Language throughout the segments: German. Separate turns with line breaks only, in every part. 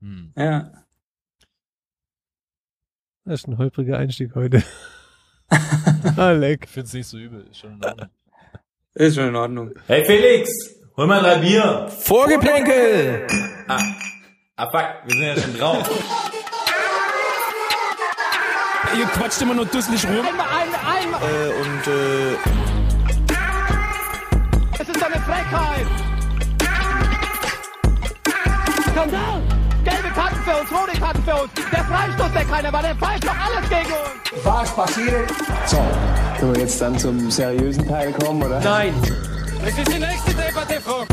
Hm.
Ja.
Das ist ein holpriger Einstieg heute. ah, leck.
Ich finde es nicht so übel. Ist schon in Ordnung.
Ist schon in Ordnung.
Hey Felix, hol mal drei Bier.
Vorgeplänkel!
Ah, ah fuck, wir sind ja schon drauf.
Ihr quatscht immer nur dusselig rum.
Äh, und äh,
Es ist eine Frechheit! Skandal! Für uns, rote Karten für uns! Der Freistoß, der keiner war, der pfeift doch alles gegen uns!
Was passiert? So, können wir jetzt dann zum seriösen Teil kommen, oder?
Nein!
Das ist die nächste Debatte, Frau.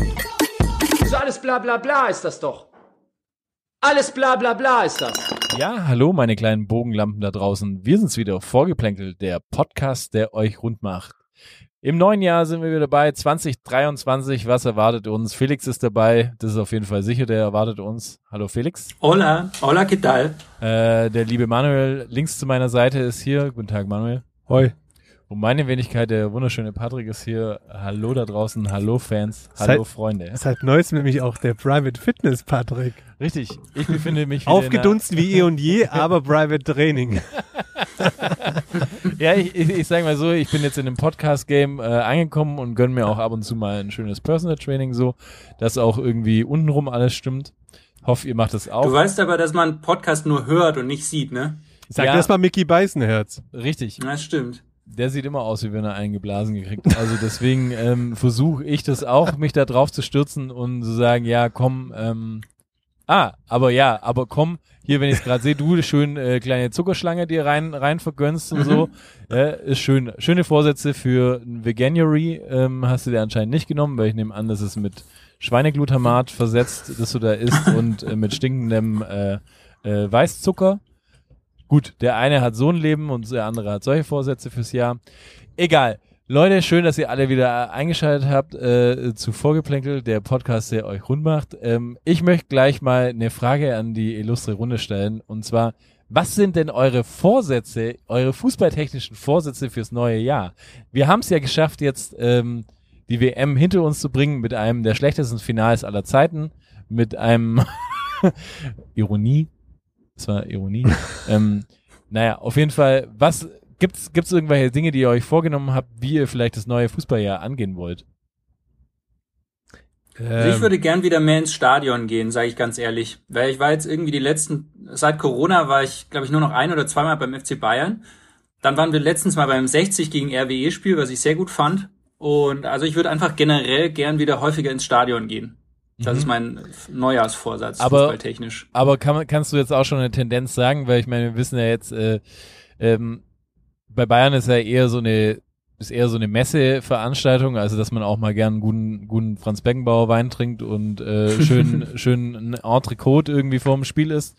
Das ist alles bla bla bla ist das doch! Alles bla bla bla ist das!
Ja, hallo meine kleinen Bogenlampen da draußen. Wir sind's wieder, Vorgeplänkelt, der Podcast, der euch rund macht. Im neuen Jahr sind wir wieder dabei, 2023. Was erwartet uns? Felix ist dabei, das ist auf jeden Fall sicher, der erwartet uns. Hallo Felix.
Hola, hola, ¿qué tal?
Äh, der liebe Manuel links zu meiner Seite ist hier. Guten Tag, Manuel.
Hoi.
Und meine Wenigkeit, der wunderschöne Patrick ist hier. Hallo da draußen, hallo Fans, hallo
Seit-
Freunde.
Seit neuestem nämlich auch der Private Fitness Patrick.
Richtig, ich befinde mich
Aufgedunsen wie eh und je, aber Private Training.
Ja, ich, ich, ich sage mal so, ich bin jetzt in dem Podcast-Game äh, angekommen und gönn mir auch ab und zu mal ein schönes Personal Training so, dass auch irgendwie untenrum alles stimmt. Hoffe, ihr macht das auch.
Du weißt aber, dass man Podcast nur hört und nicht sieht, ne?
Sag
Ja.
das mal Mickey Beißenherz.
Richtig.
Das stimmt.
Der sieht immer aus, wie wenn er einen geblasen gekriegt hat. Also deswegen ähm, versuche ich das auch, mich da drauf zu stürzen und zu sagen, ja, komm, ähm, ah, aber ja, aber komm, hier, wenn ich es gerade sehe, du schön äh, kleine Zuckerschlange dir rein rein vergönnst und so, äh, ist schön. Schöne Vorsätze für ein Veganuary ähm, hast du dir anscheinend nicht genommen, weil ich nehme an, das ist mit Schweineglutamat versetzt, das du da isst und äh, mit stinkendem äh, äh, Weißzucker. Gut, der eine hat so ein Leben und der andere hat solche Vorsätze fürs Jahr. Egal. Leute, schön, dass ihr alle wieder eingeschaltet habt äh, zu Vorgeplänkel, der Podcast, der euch rund macht. Ähm, ich möchte gleich mal eine Frage an die illustre Runde stellen. Und zwar, was sind denn eure Vorsätze, eure fußballtechnischen Vorsätze fürs neue Jahr? Wir haben es ja geschafft, jetzt ähm, die WM hinter uns zu bringen mit einem der schlechtesten Finals aller Zeiten, mit einem Ironie. Das war Ironie. ähm, naja, auf jeden Fall, was gibt's gibt's irgendwelche Dinge, die ihr euch vorgenommen habt, wie ihr vielleicht das neue Fußballjahr angehen wollt?
Also ich würde gern wieder mehr ins Stadion gehen, sage ich ganz ehrlich. Weil ich war jetzt irgendwie die letzten, seit Corona war ich, glaube ich, nur noch ein oder zweimal beim FC Bayern. Dann waren wir letztens mal beim 60 gegen RWE-Spiel, was ich sehr gut fand. Und also ich würde einfach generell gern wieder häufiger ins Stadion gehen. Das
Mhm.
ist mein Neujahrsvorsatz,
Aber-
fußballtechnisch.
Aber kann, kannst du jetzt auch schon eine Tendenz sagen, weil ich meine, wir wissen ja jetzt, äh, ähm, bei Bayern ist ja eher so eine ist eher so eine Messeveranstaltung, also dass man auch mal gern einen guten, guten Franz Beckenbauer Wein trinkt und äh, schön, schön ein Entrecote irgendwie vorm Spiel ist.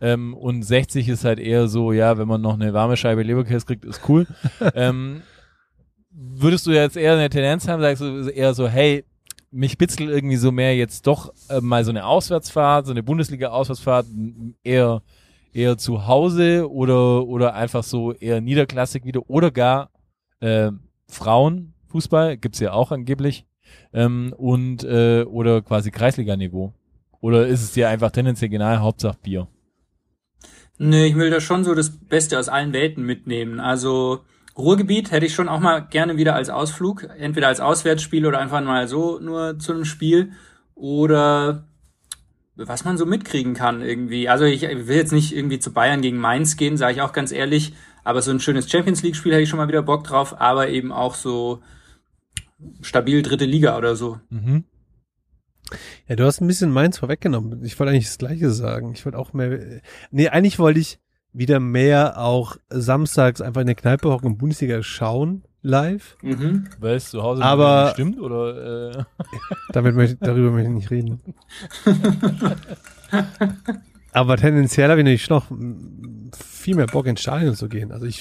Ähm, und 60 ist halt eher so, ja, wenn man noch eine warme Scheibe Leberkäse kriegt, ist cool. ähm, würdest du jetzt eher eine Tendenz haben, sagst du eher so, hey, mich bitzelt irgendwie so mehr jetzt doch äh, mal so eine Auswärtsfahrt, so eine Bundesliga-Auswärtsfahrt, eher eher zu Hause oder oder einfach so eher Niederklassik wieder oder gar äh, Frauenfußball gibt's ja auch angeblich ähm, und äh, oder quasi Kreisliga-Niveau oder ist es dir einfach tendenziell genau Hauptsache Bier?
Nee, ich will da schon so das Beste aus allen Welten mitnehmen. Also Ruhrgebiet hätte ich schon auch mal gerne wieder als Ausflug, entweder als Auswärtsspiel oder einfach mal so nur zu einem Spiel oder was man so mitkriegen kann irgendwie. Also ich will jetzt nicht irgendwie zu Bayern gegen Mainz gehen, sage ich auch ganz ehrlich, aber so ein schönes Champions League Spiel hätte ich schon mal wieder Bock drauf, aber eben auch so stabil dritte Liga oder so.
Mhm.
Ja, du hast ein bisschen meins vorweggenommen. Ich wollte eigentlich das Gleiche sagen. Ich wollte auch mehr. Nee, eigentlich wollte ich wieder mehr auch samstags einfach in der Kneipe hocken und Bundesliga schauen, live.
Mhm.
Weil es zu Hause
Aber-
nicht stimmt oder äh,
Damit möchte, darüber möchte ich nicht reden. Aber tendenziell habe ich natürlich noch viel mehr Bock ins Stadion zu gehen. Also ich,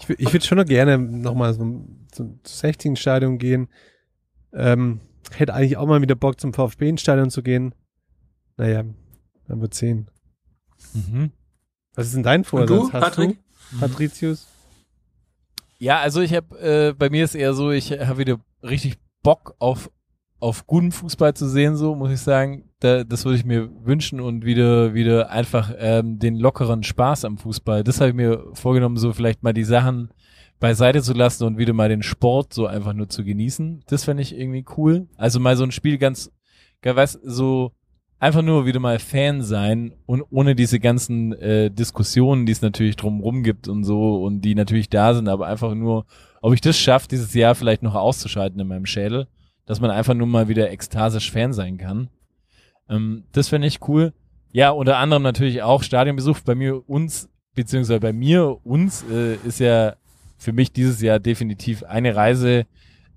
ich, ich würde schon noch gerne nochmal so, zum 16. Stadion gehen. Ähm, hätte eigentlich auch mal wieder Bock zum VfB ins Stadion zu gehen. Naja, dann wird sehen.
mhm.
Was ist denn dein
Und
Vorsatz?
du,
Hast
Patrick?
du, Patricius?
Ja, also ich habe, äh, bei mir ist eher so, ich habe wieder richtig Bock auf auf guten Fußball zu sehen, so muss ich sagen. da, das würde ich mir wünschen und wieder, wieder einfach ähm, den lockeren Spaß am Fußball. Das habe ich mir vorgenommen, so vielleicht mal die Sachen beiseite zu lassen und wieder mal den Sport so einfach nur zu genießen. Das fände ich irgendwie cool. Also mal so ein Spiel ganz, ganz weiß, so einfach nur wieder mal Fan sein und ohne diese ganzen äh, Diskussionen, die es natürlich drumherum gibt und so und die natürlich da sind, aber einfach nur, ob ich das schaffe, dieses Jahr vielleicht noch auszuschalten in meinem Schädel, dass man einfach nur mal wieder ekstasisch Fan sein kann. Ähm, das fände ich cool. Ja, unter anderem natürlich auch Stadionbesuch. Bei mir uns, beziehungsweise bei mir uns, äh, ist ja für mich dieses Jahr definitiv eine Reise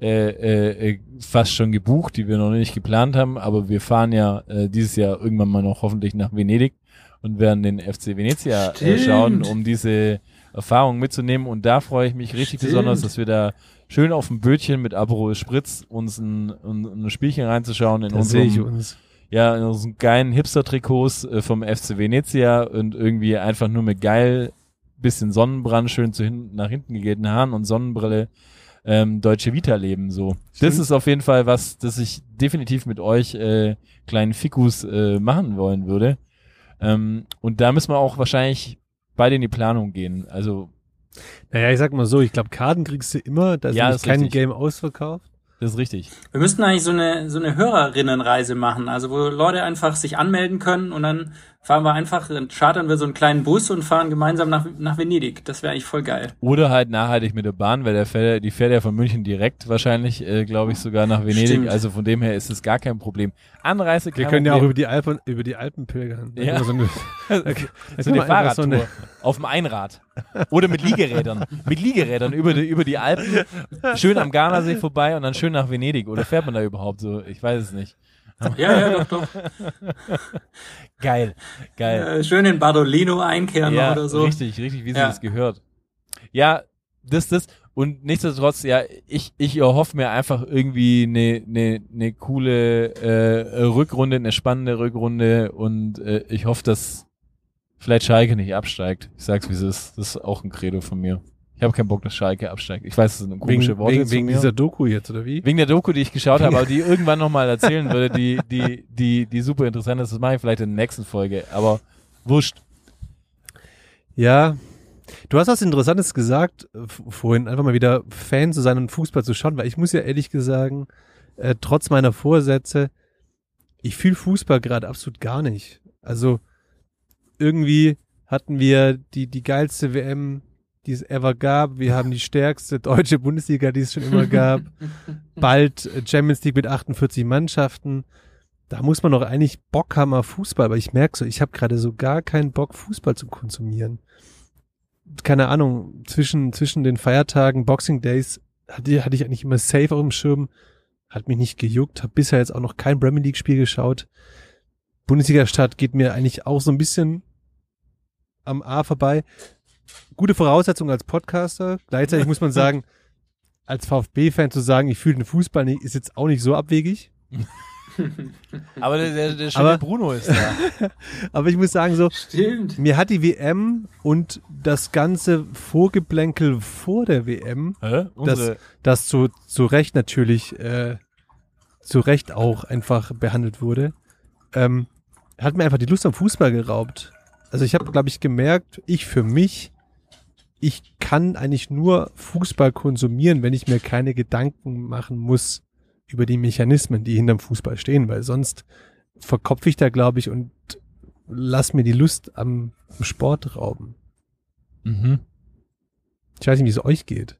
äh, äh, äh, fast schon gebucht, die wir noch nicht geplant haben, aber wir fahren ja äh, dieses Jahr irgendwann mal noch hoffentlich nach Venedig und werden den FC Venezia äh, schauen, um diese Erfahrung mitzunehmen und da freue ich mich richtig
Stimmt.
besonders, dass wir da schön auf dem Bötchen mit Aperol Spritz uns ein, ein, ein Spielchen reinzuschauen in
Da sehe ich
unserem
uns.
ja, in unseren geilen Hipster-Trikots äh, vom FC Venezia und irgendwie einfach nur mit geil bisschen Sonnenbrand, schön zu hinten, nach hinten gegelten Haaren und Sonnenbrille ähm, Deutsche Vita leben so. Das ist auf jeden Fall was, das ich definitiv mit euch äh, kleinen Fikus äh, machen wollen würde. Ähm, und da müssen wir auch wahrscheinlich beide in die Planung gehen. Also
Naja, ich sag mal so, ich glaube, Karten kriegst du immer, da ist
Ja, ist
kein
richtig.
Game ausverkauft.
das ist richtig.
Wir müssten eigentlich so eine, so eine Hörerinnenreise machen, also wo Leute einfach sich anmelden können und dann fahren wir einfach, dann chartern wir so einen kleinen Bus und fahren gemeinsam nach, nach Venedig. Das wäre eigentlich voll geil.
Oder halt nachhaltig mit der Bahn, weil der fährt, die fährt ja von München direkt wahrscheinlich, äh, glaube ich, sogar nach Venedig.
Stimmt.
Also von dem her ist es gar kein Problem. Anreise
Wir können ja auch
Problem.
über die Alpen, über die Alpen pilgern.
Ja.
wir So eine, da
so eine
einfach so
Fahrradtour auf dem Einrad oder mit Liegerädern. mit Liegerädern über die, über die Alpen, schön am Gardasee vorbei und dann schön nach Venedig. Oder fährt man da überhaupt so? Ich weiß es nicht.
Ja, ja, doch, doch.
Geil, geil.
Schön in Bardolino einkehren
ja,
oder so.
richtig, richtig, wie sie
Ja.
das gehört. Ja, das, das. Und nichtsdestotrotz, ja, ich, ich erhoffe mir einfach irgendwie eine, eine, eine coole äh, Rückrunde, eine spannende Rückrunde und äh, ich hoffe, dass vielleicht Schalke nicht absteigt. Ich sag's wie es ist. Das ist auch ein Credo von mir. Ich habe keinen Bock, dass Schalke absteigt. Ich weiß, das sind komische
wegen,
Worte
wegen, wegen dieser Doku jetzt, oder wie?
Wegen der Doku, die ich geschaut habe, aber die irgendwann nochmal erzählen würde, die, die, die, die super interessant ist. Das mache ich vielleicht in der nächsten Folge. Aber wurscht.
Ja. Du hast was Interessantes gesagt vorhin, einfach mal wieder Fan zu sein und Fußball zu schauen, weil ich muss ja ehrlich sagen, äh, trotz meiner Vorsätze, ich fühle Fußball gerade absolut gar nicht. Also irgendwie hatten wir die, die geilste WM, die es ever gab. Wir haben die stärkste deutsche Bundesliga, die es schon immer gab. Bald äh, Champions League mit 48 Mannschaften. Da muss man doch eigentlich Bock haben auf Fußball, aber ich merke so, ich habe gerade so gar keinen Bock, Fußball zu konsumieren. Keine Ahnung, zwischen, zwischen den Feiertagen, Boxing Days, hatte, hatte ich eigentlich immer safe auf dem Schirm, hat mich nicht gejuckt, habe bisher jetzt auch noch kein Premier League Spiel geschaut. Bundesliga-Start geht mir eigentlich auch so ein bisschen am A vorbei. Gute Voraussetzung als Podcaster. Gleichzeitig muss man sagen, als VfB-Fan zu sagen, ich fühle den Fußball nicht, ist jetzt auch nicht so abwegig.
Aber der, der, der schöne
Aber-
Bruno ist da.
Aber ich muss sagen, so,
Stimmt.
mir hat die WM und das ganze Vorgeplänkel vor der WM,
Hä? Unsere,
das zu, zu Recht natürlich, äh, zu Recht auch einfach behandelt wurde, ähm, hat mir einfach die Lust am Fußball geraubt. Also ich habe, glaube ich, gemerkt, ich für mich, ich kann eigentlich nur Fußball konsumieren, wenn ich mir keine Gedanken machen muss über die Mechanismen, die hinterm Fußball stehen, weil sonst verkopfe ich da, glaube ich, und lass mir die Lust am, Sport rauben.
mhm.
Ich weiß nicht, wie es euch geht.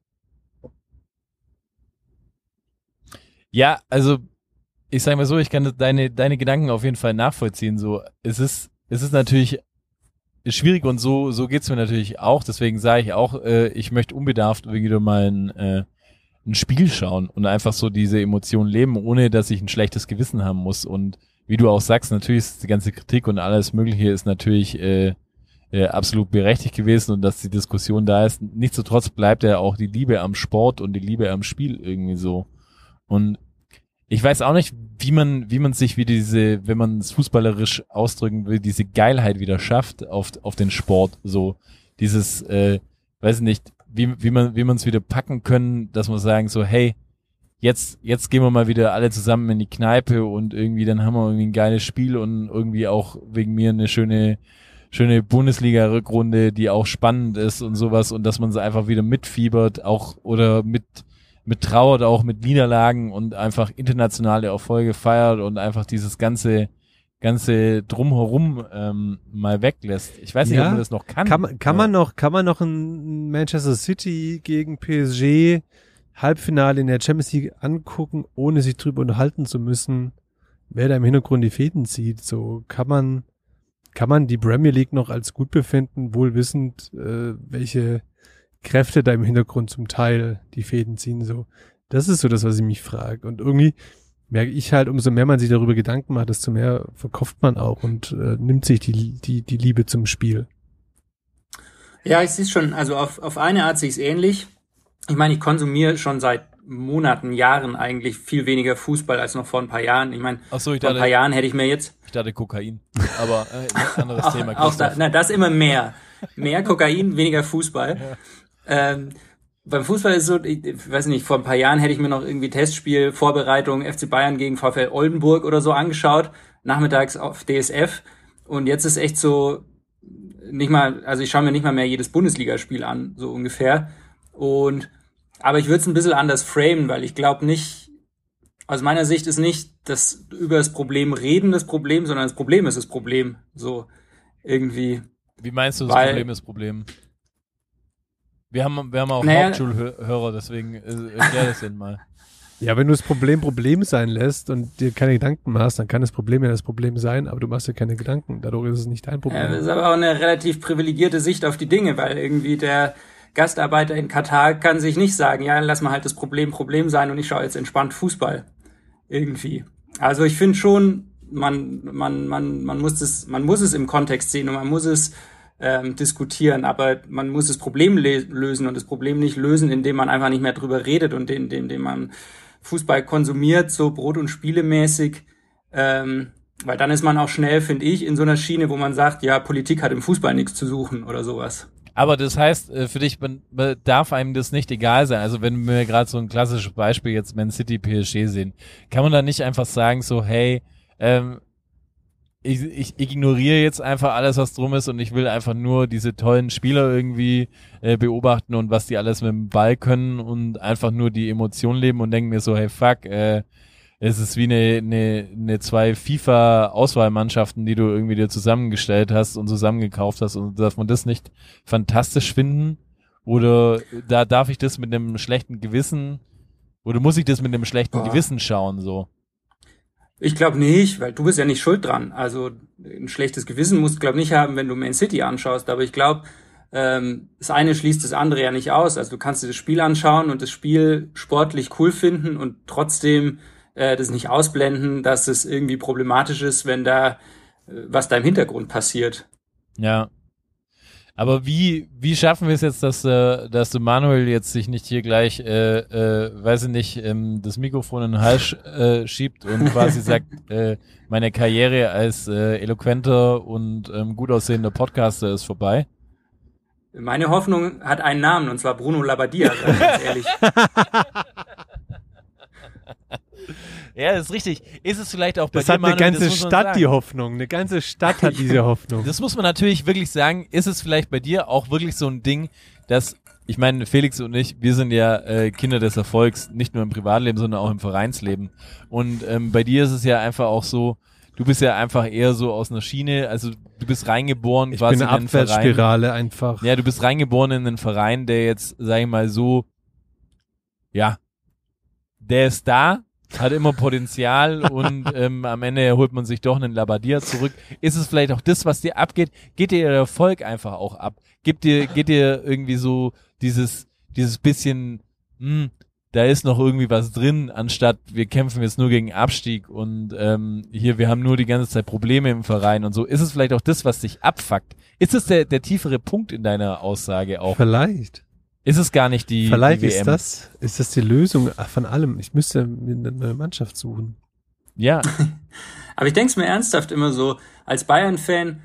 Ja, also ich sage mal so, ich kann deine, deine Gedanken auf jeden Fall nachvollziehen. So, es ist, es ist natürlich schwierig und so, so geht's mir natürlich auch. Deswegen sage ich auch, äh, ich möchte unbedarft wieder mal ein, äh, ein Spiel schauen und einfach so diese Emotionen leben, ohne dass ich ein schlechtes Gewissen haben muss. Und wie du auch sagst, natürlich ist die ganze Kritik und alles Mögliche ist natürlich äh, äh, absolut berechtigt gewesen und dass die Diskussion da ist. Nichtsdestotrotz bleibt ja auch die Liebe am Sport und die Liebe am Spiel irgendwie so. Und ich weiß auch nicht, wie man, wie man sich wie diese, wenn man es fußballerisch ausdrücken will, diese Geilheit wieder schafft auf, auf den Sport. So dieses, äh, weiß ich nicht, wie, wie man, wie man es wieder packen können, dass man sagen so, hey, jetzt, jetzt gehen wir mal wieder alle zusammen in die Kneipe und irgendwie, dann haben wir irgendwie ein geiles Spiel und irgendwie auch wegen mir eine schöne, schöne Bundesliga-Rückrunde, die auch spannend ist und sowas und dass man sie einfach wieder mitfiebert, auch oder mit, mit trauert, auch mit Niederlagen und einfach internationale Erfolge feiert und einfach dieses ganze, ganze drumherum ähm, mal weglässt. Ich weiß nicht,
Ja,
ob man das noch kann.
Kann, man- kann man noch, kann man noch ein Manchester City gegen PSG Halbfinale in der Champions League angucken, ohne sich drüber unterhalten zu müssen, wer da im Hintergrund die Fäden zieht? So kann man, kann man die Premier League noch als gut befinden, wohl wissend, äh, welche Kräfte da im Hintergrund zum Teil die Fäden ziehen. So, das ist so das, was ich mich frage. Und irgendwie merke ich halt, umso mehr man sich darüber Gedanken macht, desto mehr verkauft man auch und äh, nimmt sich die, die, die Liebe zum Spiel.
Ja, ich sehe schon. Also auf, auf eine Art sehe ich es ähnlich. Ich meine, ich konsumiere schon seit Monaten, Jahren eigentlich viel weniger Fußball als noch vor ein paar Jahren. Ich meine,
Ach so, ich
vor ein paar Jahren hätte ich mir jetzt
ich dachte Kokain. Aber äh, anderes
auch,
Thema.
auch da, na, das immer mehr. Mehr Kokain, weniger Fußball. Ähm, beim Fußball ist so, ich, ich weiß nicht, vor ein paar Jahren hätte ich mir noch irgendwie Testspiel, Vorbereitung, FC Bayern gegen VfL Oldenburg oder so angeschaut, nachmittags auf DSF. Und jetzt ist echt so, nicht mal, also ich schaue mir nicht mal mehr jedes Bundesligaspiel an, so ungefähr. Und, aber ich würde es ein bisschen anders framen, weil ich glaube nicht, aus meiner Sicht ist nicht das über das Problem reden das Problem, sondern das Problem ist das Problem. So, irgendwie.
Wie meinst du das
Weil-
Problem ist Problem? Wir haben, wir haben auch
Naja.
Hauptschulhörer, deswegen äh, erklär das denn mal.
Ja, wenn du das Problem Problem sein lässt und dir keine Gedanken machst, dann kann das Problem ja das Problem sein, aber du machst dir keine Gedanken. Dadurch ist es nicht dein Problem.
Ja, das ist aber auch eine relativ privilegierte Sicht auf die Dinge, weil irgendwie der Gastarbeiter in Katar kann sich nicht sagen, ja, lass mal halt das Problem Problem sein und ich schaue jetzt entspannt Fußball. Irgendwie. Also ich finde schon, man, man, man, man muss es, man muss es im Kontext sehen und man muss es ähm, diskutieren, aber man muss das Problem le- lösen und das Problem nicht lösen, indem man einfach nicht mehr drüber redet und indem, indem man Fußball konsumiert, so Brot- und Spielemäßig. Ähm, weil dann ist man auch schnell, finde ich, in so einer Schiene, wo man sagt, ja, Politik hat im Fußball nichts zu suchen oder sowas.
Aber das heißt, äh, für dich darf einem das nicht egal sein. Also wenn wir gerade so ein klassisches Beispiel jetzt Man City PSG sehen, kann man da nicht einfach sagen so, hey, ähm, ich, ich ignoriere jetzt einfach alles, was drum ist und ich will einfach nur diese tollen Spieler irgendwie äh, beobachten und was die alles mit dem Ball können und einfach nur die Emotion leben und denke mir so, hey fuck, äh, es ist wie eine, eine, eine zwei FIFA-Auswahlmannschaften, die du irgendwie dir zusammengestellt hast und zusammengekauft hast und darf man das nicht fantastisch finden? Oder da darf ich das mit einem schlechten Gewissen oder muss ich das mit einem schlechten
Boah.
Gewissen schauen so?
Ich glaube nicht, weil du bist ja nicht schuld dran. Also ein schlechtes Gewissen musst du, glaube nicht haben, wenn du Man City anschaust. Aber ich glaube, ähm, das eine schließt das andere ja nicht aus. Also du kannst dir das Spiel anschauen und das Spiel sportlich cool finden und trotzdem äh, das nicht ausblenden, dass es irgendwie problematisch ist, wenn da äh, was da im Hintergrund passiert.
Ja. Aber wie, wie schaffen wir es jetzt, dass, äh, dass Manuel jetzt sich nicht hier gleich, äh, äh, weiß ich nicht, ähm, das Mikrofon in den Hals äh, schiebt und quasi sagt, äh, meine Karriere als äh, eloquenter und ähm, gut aussehender Podcaster ist vorbei?
Meine Hoffnung hat einen Namen und zwar Bruno Labbadia, ganz ehrlich.
Ja, das ist richtig. Ist es vielleicht auch bei
das
dir,
hat eine
Manuel,
ganze Stadt die Hoffnung. Eine ganze Stadt hat diese Hoffnung.
Das muss man natürlich wirklich sagen. Ist es vielleicht bei dir auch wirklich so ein Ding, dass, ich meine, Felix und ich, wir sind ja äh, Kinder des Erfolgs, nicht nur im Privatleben, sondern auch im Vereinsleben. Und ähm, bei dir ist es ja einfach auch so, du bist ja einfach eher so aus einer Schiene, also du bist reingeboren
ich
quasi
bin eine
in einen Verein.
Abwärtsspirale einfach.
Ja, du bist reingeboren in einen Verein, der jetzt, sag ich mal so, ja, der ist da, hat immer Potenzial und ähm, am Ende holt man sich doch einen Labadia zurück. Ist es vielleicht auch das, was dir abgeht? Geht dir der Erfolg einfach auch ab? Gibt dir, geht dir irgendwie so dieses, dieses bisschen, hm, da ist noch irgendwie was drin, anstatt wir kämpfen jetzt nur gegen Abstieg und ähm, hier, wir haben nur die ganze Zeit Probleme im Verein und so. Ist es vielleicht auch das, was dich abfuckt? Ist es der, der tiefere Punkt in deiner Aussage auch?
Vielleicht.
Ist es gar nicht die,
Vielleicht
die
ist das, ist das die Lösung von allem. Ich müsste mir eine neue Mannschaft suchen.
Ja,
Aber ich denke es mir ernsthaft immer so, als Bayern-Fan,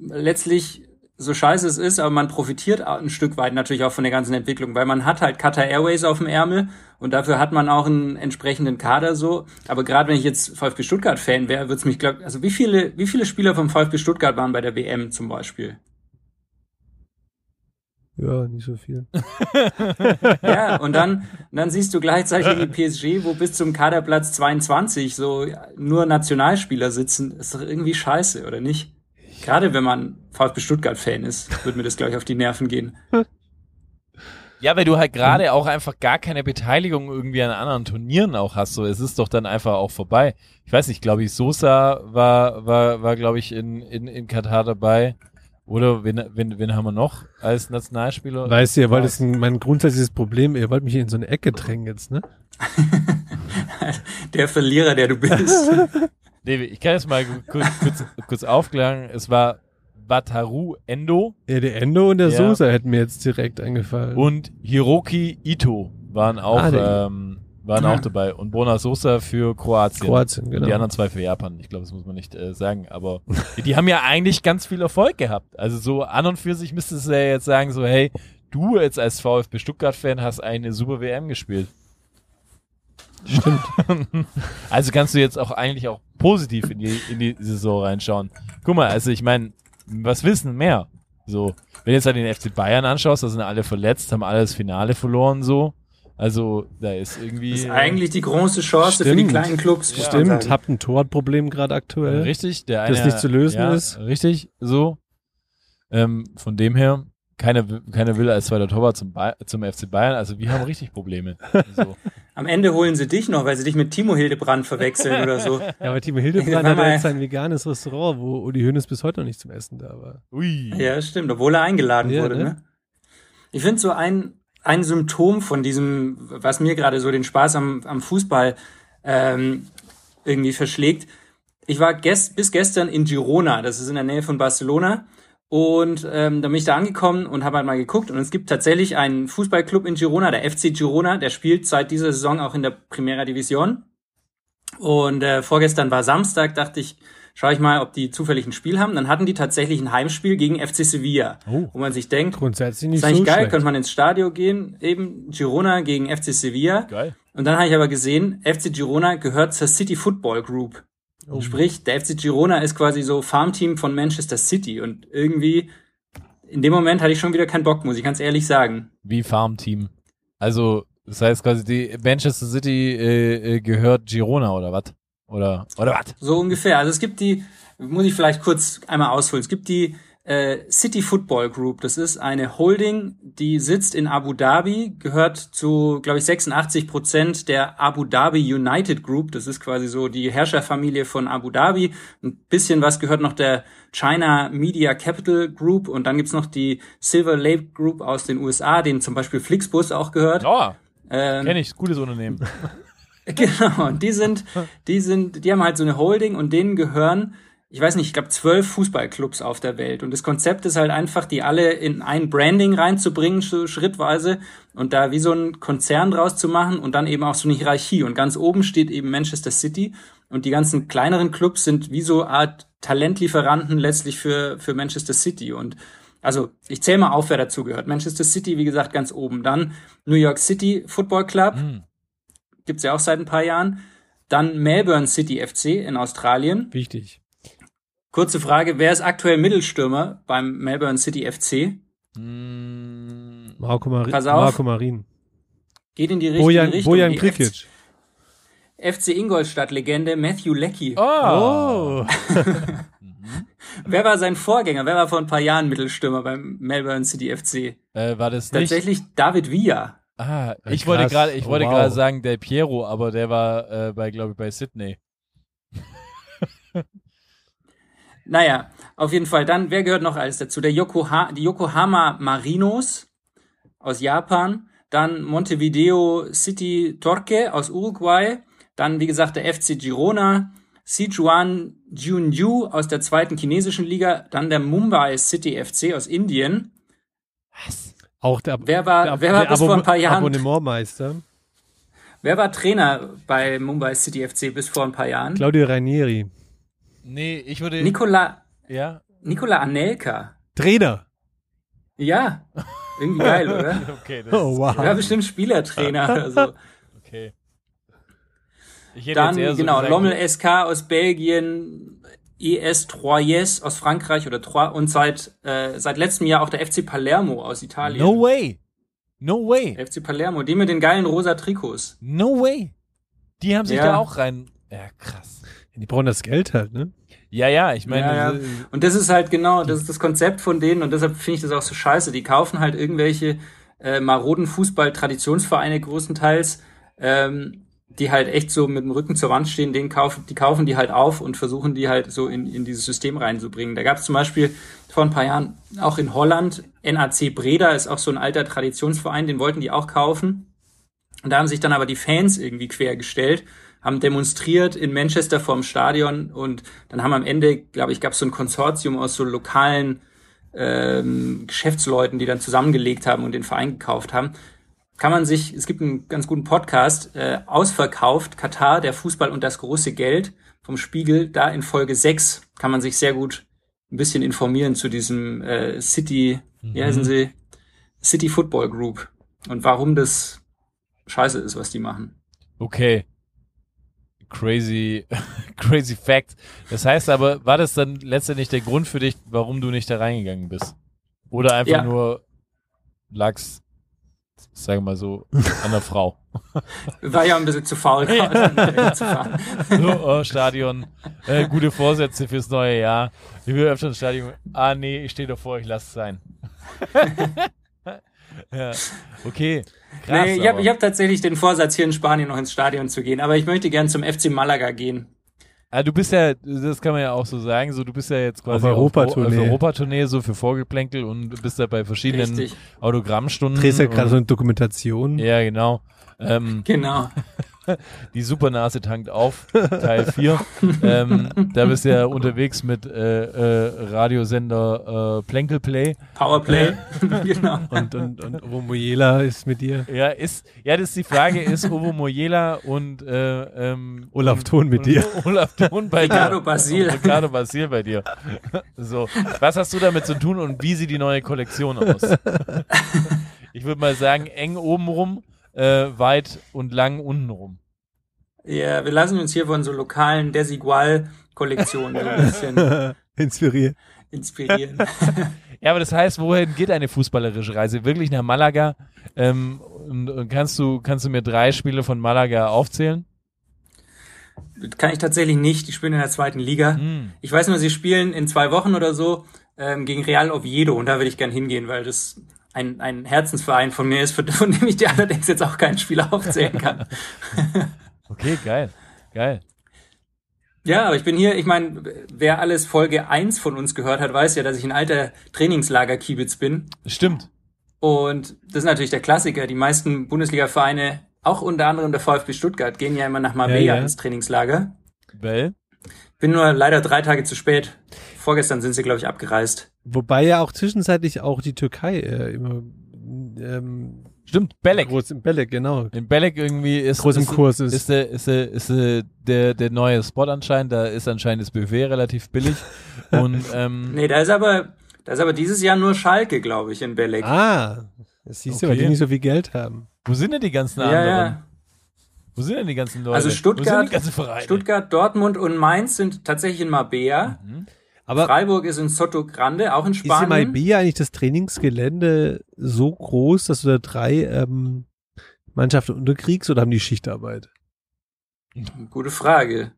letztlich so scheiße es ist, aber man profitiert ein Stück weit natürlich auch von der ganzen Entwicklung, weil man hat halt Qatar Airways auf dem Ärmel und dafür hat man auch einen entsprechenden Kader so. Aber gerade wenn ich jetzt VfB Stuttgart Fan wäre, würde es mich glaub, also wie viele wie viele Spieler vom VfB Stuttgart waren bei der WM zum Beispiel?
Ja, nicht so viel.
Ja, und dann, dann siehst du gleichzeitig die PSG, wo bis zum Kaderplatz 22 so nur Nationalspieler sitzen. Ist doch irgendwie scheiße, oder nicht? Gerade wenn man VfB Stuttgart-Fan ist, wird mir das gleich auf die Nerven gehen.
Ja, weil du halt gerade auch einfach gar keine Beteiligung irgendwie an anderen Turnieren auch hast. So, es ist doch dann einfach auch vorbei. Ich weiß nicht, glaube ich, Sosa war, war, war glaube ich, in, in, in Katar dabei. Oder wen, wen, wen haben wir noch als Nationalspieler?
Weißt du, ihr wollt jetzt ein, mein grundsätzliches Problem, ihr wollt mich hier in so eine Ecke drängen jetzt, ne?
Der Verlierer, der du bist.
Nee, ich kann jetzt mal kurz, kurz, kurz aufklären. Es war Wataru Endo
Ja, der Endo und der
Ja.
Sosa hätten mir jetzt direkt eingefallen.
und Hiroki Ito waren auch,
Ah,
ähm, waren
Ah.
auch dabei. Und Bona Sosa für Kroatien.
Kroatien,
Und
genau.
die anderen zwei für Japan. Ich glaube, das muss man nicht äh, sagen. Aber die haben ja eigentlich ganz viel Erfolg gehabt. Also so an und für sich müsstest du ja jetzt sagen, so, hey, du jetzt als VfB Stuttgart-Fan hast eine super WM gespielt.
Stimmt.
Also kannst du jetzt auch eigentlich auch positiv in die, in die Saison reinschauen. Guck mal, also ich meine, was wissen mehr? So, wenn du jetzt halt den FC Bayern anschaust, da sind alle verletzt, haben alle das Finale verloren, so. Also, da ist irgendwie.
Das ist eigentlich die große Chance für die
Stimmt.
kleinen Clubs. man
Stimmt, habt ein Torwartproblem gerade aktuell.
richtig, der
das
eine,
nicht zu lösen
ja,
ist.
Richtig, so. Ähm, von dem her, keiner, will- keiner will als zweiter Torwart zum, zum FC Bayern, also wir haben richtig Probleme. So.
Am Ende holen sie dich noch, weil sie dich mit Timo Hildebrand verwechseln oder so.
Ja, aber Timo Hildebrand hat jetzt ein veganes Restaurant, wo Uli Hoeneß bis heute noch nicht zum Essen da war.
Ui.
Ja, stimmt, obwohl er eingeladen
Ja,
wurde.
ne?
Ne? Ich finde so ein, ein Symptom von diesem, was mir gerade so den Spaß am, am Fußball ähm, irgendwie verschlägt. Ich war gest, bis gestern in Girona, das ist in der Nähe von Barcelona. Und ähm, da bin ich da angekommen und habe halt mal geguckt. Und es gibt tatsächlich einen Fußballclub in Girona, der FC Girona, der spielt seit dieser Saison auch in der Primera Division. Und äh, vorgestern war Samstag, dachte ich, schaue ich mal, ob die zufällig ein Spiel haben. Dann hatten die tatsächlich ein Heimspiel gegen FC Sevilla,
Oh.
wo man sich denkt,
Grundsätzlich
ist
nicht
eigentlich
so
geil,
schlecht.
könnte man ins Stadion gehen, eben Girona gegen FC Sevilla.
Geil.
Und dann habe ich aber gesehen, FC Girona gehört zur City Football Group.
Oh.
Sprich, der FC Girona ist quasi so Farmteam von Manchester City und irgendwie in dem Moment hatte ich schon wieder keinen Bock, muss ich ganz ehrlich sagen.
Wie Farmteam. Also, das heißt quasi, die Manchester City äh, äh, gehört Girona oder was? Oder, oder was?
So ungefähr. Also es gibt die, muss ich vielleicht kurz einmal ausholen. Es gibt die äh, City Football Group. Das ist eine Holding, die sitzt in Abu Dhabi, gehört zu, glaube ich, 86 Prozent der Abu Dhabi United Group. Das ist quasi so die Herrscherfamilie von Abu Dhabi. Ein bisschen was gehört noch der China Media Capital Group und dann gibt's noch die Silver Lake Group aus den USA, denen zum Beispiel Flixbus auch gehört.
Ja,
Ähm,
kenne ich, gutes Unternehmen.
Genau, und die sind, die sind, die haben halt so eine Holding und denen gehören, ich weiß nicht, ich glaube zwölf Fußballclubs auf der Welt. Und das Konzept ist halt einfach, die alle in ein Branding reinzubringen, so schrittweise, und da wie so ein Konzern draus zu machen und dann eben auch so eine Hierarchie. Und ganz oben steht eben Manchester City und die ganzen kleineren Clubs sind wie so Art Talentlieferanten letztlich für, für Manchester City. Und also ich zähle mal auf, wer dazu gehört. Manchester City, wie gesagt, ganz oben. Dann New York City Football Club,
Hm.
Gibt's ja auch seit ein paar Jahren. Dann Melbourne City FC in Australien.
Wichtig.
Kurze Frage, wer ist aktuell Mittelstürmer beim Melbourne City FC?
Mm,
Marco, Mari
Pass auf.
Marco Marin.
Geht in die richtige
Bojan,
Richtung.
Bojan Krikic.
FC Ingolstadt-Legende Matthew Leckie.
oh.
Oh.
Wer war sein Vorgänger? Wer war vor ein paar Jahren Mittelstürmer beim Melbourne City FC?
Äh, war das nicht?
Tatsächlich David Villa.
Ah, ich wollte
krass.
gerade, ich
Oh,
wollte
wow.
gerade sagen Del Piero, aber der war äh, bei, glaube ich, bei Sydney.
Naja, auf jeden Fall. Dann, wer gehört noch alles dazu? Der Yokoha die Yokohama Marinos aus Japan. Dann Montevideo City Torque aus Uruguay. Dann, wie gesagt, der FC Girona. Sichuan Junyu aus der zweiten chinesischen Liga. Dann der Mumbai City FC aus Indien.
Auch der,
Wer war-
der,
wer war
der
bis vor ein paar Jahren-
Abonnementmeister.
Wer war Trainer bei Mumbai City FC bis vor ein paar Jahren?
Claudio Ranieri.
Nee, ich würde.
Nicola,
ja.
Nicola Anelka.
Trainer.
Ja, irgendwie geil, oder?
Okay, das
Oh, wow.
Ja, bestimmt Spielertrainer oder so.
okay. Ich hätte
Dann,
jetzt eher so
genau,
gesagt,
Lommel SK aus Belgien, ES Troyes aus Frankreich oder Troyes und seit, äh, seit letztem Jahr auch der FC Palermo aus Italien.
No way. No way.
FC Palermo, die mit den geilen rosa Trikots.
No way. Die haben sich
Ja.
da auch rein. Ja, krass.
Die brauchen das Geld halt, ne?
Ja, ja, ich meine,
Ja, ja. Und das ist halt genau, das ist das Konzept von denen und deshalb finde ich das auch so scheiße. Die kaufen halt irgendwelche äh, maroden Fußball-Traditionsvereine größtenteils, ähm, die halt echt so mit dem Rücken zur Wand stehen, den kaufen, die kaufen die halt auf und versuchen die halt so in, in dieses System reinzubringen. Da gab es zum Beispiel vor ein paar Jahren auch in Holland, NAC Breda ist auch so ein alter Traditionsverein, den wollten die auch kaufen. Und da haben sich dann aber die Fans irgendwie quergestellt, haben demonstriert in Manchester vorm Stadion und dann haben am Ende, glaube ich, gab es so ein Konsortium aus so lokalen ähm, Geschäftsleuten, die dann zusammengelegt haben und den Verein gekauft haben. Kann man sich, es gibt einen ganz guten Podcast, äh, ausverkauft, Katar, der Fußball und das große Geld vom Spiegel, da in Folge 6 kann man sich sehr gut ein bisschen informieren zu diesem äh, City, wie heißen sie? City Football Group und warum das scheiße ist, was die machen.
okay. Crazy, crazy fact. Das heißt aber, war das dann letztendlich der Grund für dich, warum du nicht da reingegangen bist? Oder einfach
Ja.
nur lag's, sagen wir mal so, an der Frau?
War ja ein bisschen zu faul, gerade zu fahren.
So, oh, Stadion, äh, gute Vorsätze fürs neue Jahr. Ich will öfter ins Stadion. Ah, nee, ich stehe davor, ich lasse es sein. ja, okay. Krass,
nee, ich habe hab tatsächlich den Vorsatz, hier in Spanien noch ins Stadion zu gehen, aber ich möchte gern zum FC Malaga gehen.
Ah, du bist ja, das kann man ja auch so sagen, so du bist ja jetzt quasi
Auf Europatournee.
auf Europatournee so für Vorgeplänkel und du bist da bei verschiedenen
Richtig.
Autogrammstunden.
Drehst ja gerade so eine Dokumentation.
Ja, genau. Ähm,
Genau.
die Supernase tankt auf, Teil 4. ähm, da bist du ja unterwegs mit äh, äh, Radiosender äh, Plänkelplay.
Powerplay. genau.
Und, und, und Ovo Mojela ist mit dir.
Ja, ist, ja, das ist die Frage, ist Ovo Moyela und äh, ähm,
Olaf Thon mit
und,
dir.
Olaf Thon bei
Ricardo
dir.
Basil.
Und Ricardo Basil bei dir. So, was hast du damit zu tun und wie sieht die neue Kollektion aus? Ich würde mal sagen, eng oben rum, äh, weit und lang unten rum.
Ja, wir lassen uns hier von so lokalen Desigual-Kollektionen so ein bisschen
Inspiriert.
inspirieren.
Ja, aber das heißt, wohin geht eine fußballerische Reise? Wirklich nach Malaga? Ähm, und, und kannst du kannst du mir drei Spiele von Malaga aufzählen?
Kann ich tatsächlich nicht. Die spielen in der zweiten Liga.
Hm.
Ich weiß nur, sie spielen in zwei Wochen oder so ähm, gegen Real Oviedo und da würde ich gern hingehen, weil das ein, ein Herzensverein von mir ist, von dem ich dir allerdings jetzt auch keinen Spieler aufzählen kann.
Okay, geil, geil.
Ja, aber ich bin hier, ich meine, wer alles Folge 1 von uns gehört hat, weiß ja, dass ich ein alter Trainingslager-Kiebitz bin.
Stimmt.
Und das ist natürlich der Klassiker. Die meisten Bundesliga-Vereine, auch unter anderem der VfB Stuttgart, gehen ja immer nach Marbella
Ja, ja.
ins Trainingslager.
Weil?
Bin nur leider drei Tage zu spät. Vorgestern sind sie, glaube ich, abgereist.
Wobei ja auch zwischenzeitlich auch die Türkei äh, immer ähm,
Stimmt, Belek.
groß im Belek, genau.
In Belek irgendwie ist,
Groß im
ist,
Kurs ist.
ist, der, ist, der, ist der, der, der neue Spot anscheinend. Da ist anscheinend das Buffet relativ billig. Und ähm,
Nee, da ist aber, da ist aber dieses Jahr nur Schalke, glaube ich, in Belek.
Ah, das siehst du, weil
Okay.
die nicht so viel Geld haben.
wo sind denn die ganzen
ja,
anderen?
ja.
Wo sind denn die ganzen Leute?
Also
wo sind
Stuttgart,
die ganzen Vereine?
Stuttgart, Dortmund und Mainz sind tatsächlich in Marbella.
Aber
Freiburg ist in Soto Grande, auch in
ist in
Spanien.
Marbella eigentlich das Trainingsgelände so groß, dass du da drei ähm, Mannschaften unterkriegst oder haben die Schichtarbeit?
Gute Frage.